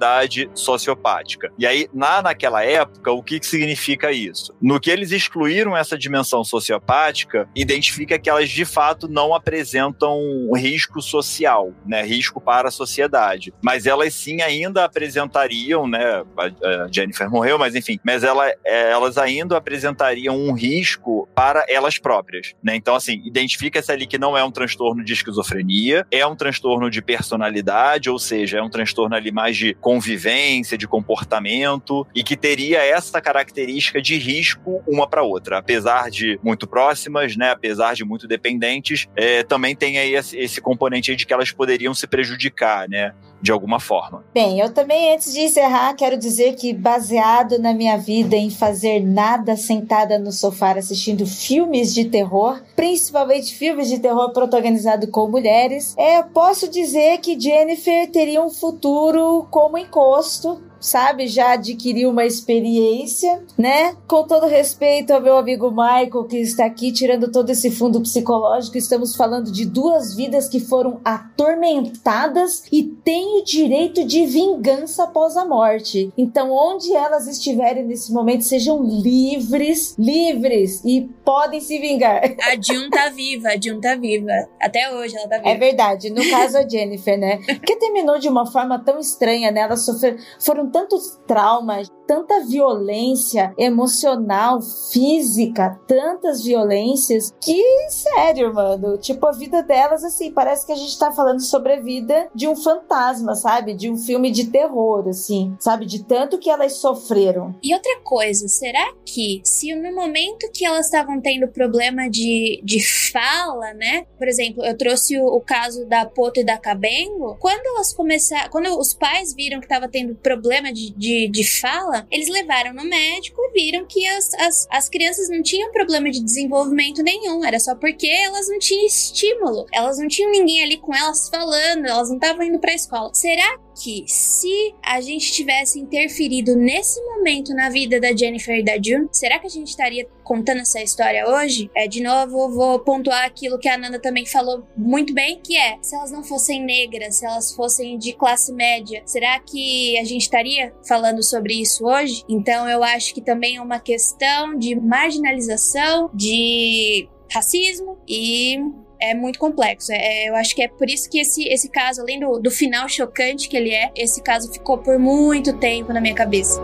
sociopática. E aí, na, naquela época, o que, que significa isso? No que eles excluíram essa dimensão sociopática, identifica que elas de fato não apresentam risco social, né? Risco para a sociedade. Mas elas sim ainda apresentariam, né? A Jennifer morreu, mas enfim, mas ela, é, elas ainda apresentariam um risco para elas próprias, né? Então, assim, identifica-se ali que não é um transtorno de esquizofrenia, é um transtorno de personalidade, ou seja, é um transtorno ali mais de convivência, de comportamento, e que teria essa característica de risco uma para outra. Apesar de muito próximas, né? Apesar de muito dependentes, é, também tem aí esse, componente aí de que elas poderiam se prejudicar, né? De alguma forma. Bem, eu também, antes de encerrar, quero dizer que, baseado na minha vida em fazer nada sentada no sofá assistindo filmes de terror, principalmente filmes de terror protagonizados com mulheres, é, posso dizer que Jennifer teria um futuro como encosto sabe, já adquiriu uma experiência, né? Com todo respeito ao meu amigo Michael, que está aqui tirando todo esse fundo psicológico, estamos falando de duas vidas que foram atormentadas e têm o direito de vingança após a morte. Então, onde elas estiverem nesse momento, sejam livres, livres e podem se vingar. [laughs] A June tá viva, a June tá viva. Até hoje ela tá viva. É verdade, no caso a Jennifer, né? Que terminou de uma forma tão estranha, né? Elas sofreram, foram tantos traumas, tanta violência emocional, física, tantas violências que, sério, mano, tipo, a vida delas, assim, parece que a gente tá falando sobre a vida de um fantasma, sabe? De um filme de terror, assim, sabe? De tanto que elas sofreram. E outra coisa, será que se no momento que elas estavam tendo problema de, de fala, né? Por exemplo, eu trouxe o, o caso da Poto e da Cabengo, quando elas começaram, quando os pais viram que tava tendo problema de, de, de fala, eles levaram no médico e viram que as, as, as crianças não tinham problema de desenvolvimento nenhum, era só porque elas não tinham estímulo, elas não tinham ninguém ali com elas falando, elas não estavam indo pra escola. Será que se a gente tivesse interferido nesse momento na vida da Jennifer e da June, será que a gente estaria contando essa história hoje? É, de novo, vou pontuar aquilo que a Nanda também falou muito bem, que é, se elas não fossem negras, se elas fossem de classe média, será que a gente estaria falando sobre isso hoje? Então eu acho que também é uma questão de marginalização, de racismo e é muito complexo. É, eu acho que é por isso que esse, esse caso, além do, do final chocante que ele é, esse caso ficou por muito tempo na minha cabeça.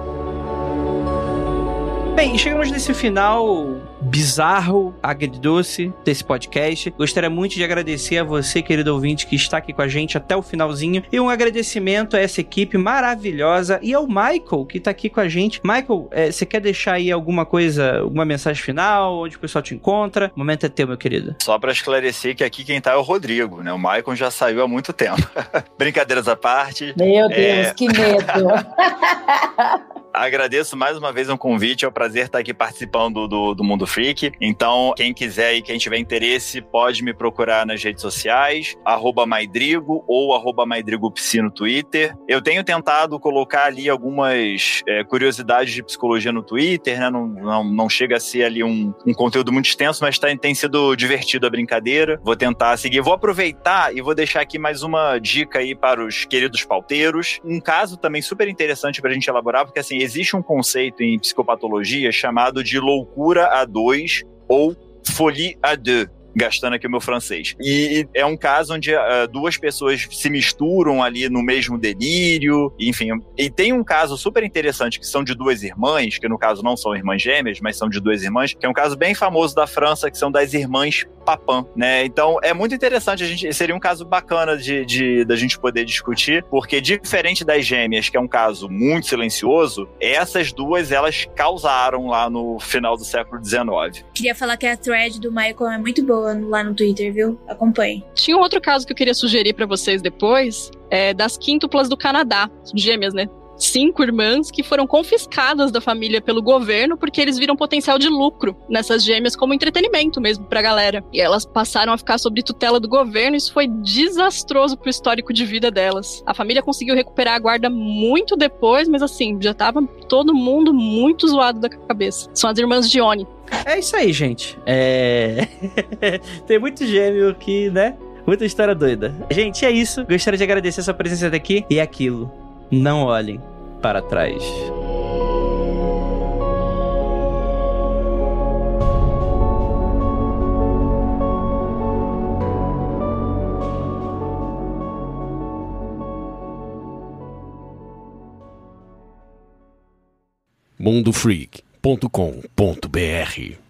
Bem, chegamos nesse final bizarro, agridoce desse podcast. Gostaria muito de agradecer a você, querido ouvinte, que está aqui com a gente até o finalzinho. E um agradecimento a essa equipe maravilhosa e ao Michael, que está aqui com a gente. Michael, é, você quer deixar aí alguma coisa, alguma mensagem final, onde o pessoal te encontra? O momento é teu, meu querido. Só para esclarecer que aqui quem tá é o Rodrigo, né? O Michael já saiu há muito tempo. [laughs] Brincadeiras à parte. Meu Deus, é... que medo! [laughs] Agradeço mais uma vez o um convite, é um prazer estar aqui participando do, do Mundo Freak. Então, quem quiser e quem tiver interesse, pode me procurar nas redes sociais, arroba Maidrigo ou arroba MaidrigoPsi no Twitter. Eu tenho tentado colocar ali algumas é, curiosidades de psicologia no Twitter, né? Não, não, não chega a ser ali um, um conteúdo muito extenso, mas tá, tem sido divertido a brincadeira. Vou tentar seguir. Vou aproveitar e vou deixar aqui mais uma dica aí para os queridos pauteiros. Um caso também super interessante para a gente elaborar, porque assim, existe um conceito em psicopatologia chamado de loucura a dois ou folie à deux gastando aqui o meu francês. E é um caso onde uh, duas pessoas se misturam ali no mesmo delírio, enfim. E tem um caso super interessante que são de duas irmãs, que no caso não são irmãs gêmeas, mas são de duas irmãs, que é um caso bem famoso da França, que são das irmãs Papin, né? Então é muito interessante, a gente seria um caso bacana de, de da gente poder discutir, porque diferente das gêmeas, que é um caso muito silencioso, essas duas elas causaram lá no final do século XIX. Queria falar que a thread do Michael é muito boa lá no Twitter, viu? Acompanhe. Tinha um outro caso que eu queria sugerir para vocês depois, é das quíntuplas do Canadá, gêmeas, né? Cinco irmãs que foram confiscadas da família pelo governo porque eles viram potencial de lucro nessas gêmeas como entretenimento mesmo pra galera. E elas passaram a ficar sob tutela do governo, e isso foi desastroso pro histórico de vida delas. A família conseguiu recuperar a guarda muito depois, mas assim, já tava todo mundo muito zoado da cabeça. São as irmãs Dione. É isso aí, gente. É. [laughs] Tem muito gêmeo aqui, né? Muita história doida. Gente, é isso. Gostaria de agradecer a sua presença aqui e aquilo não olhem para trás. mundofreak.com.br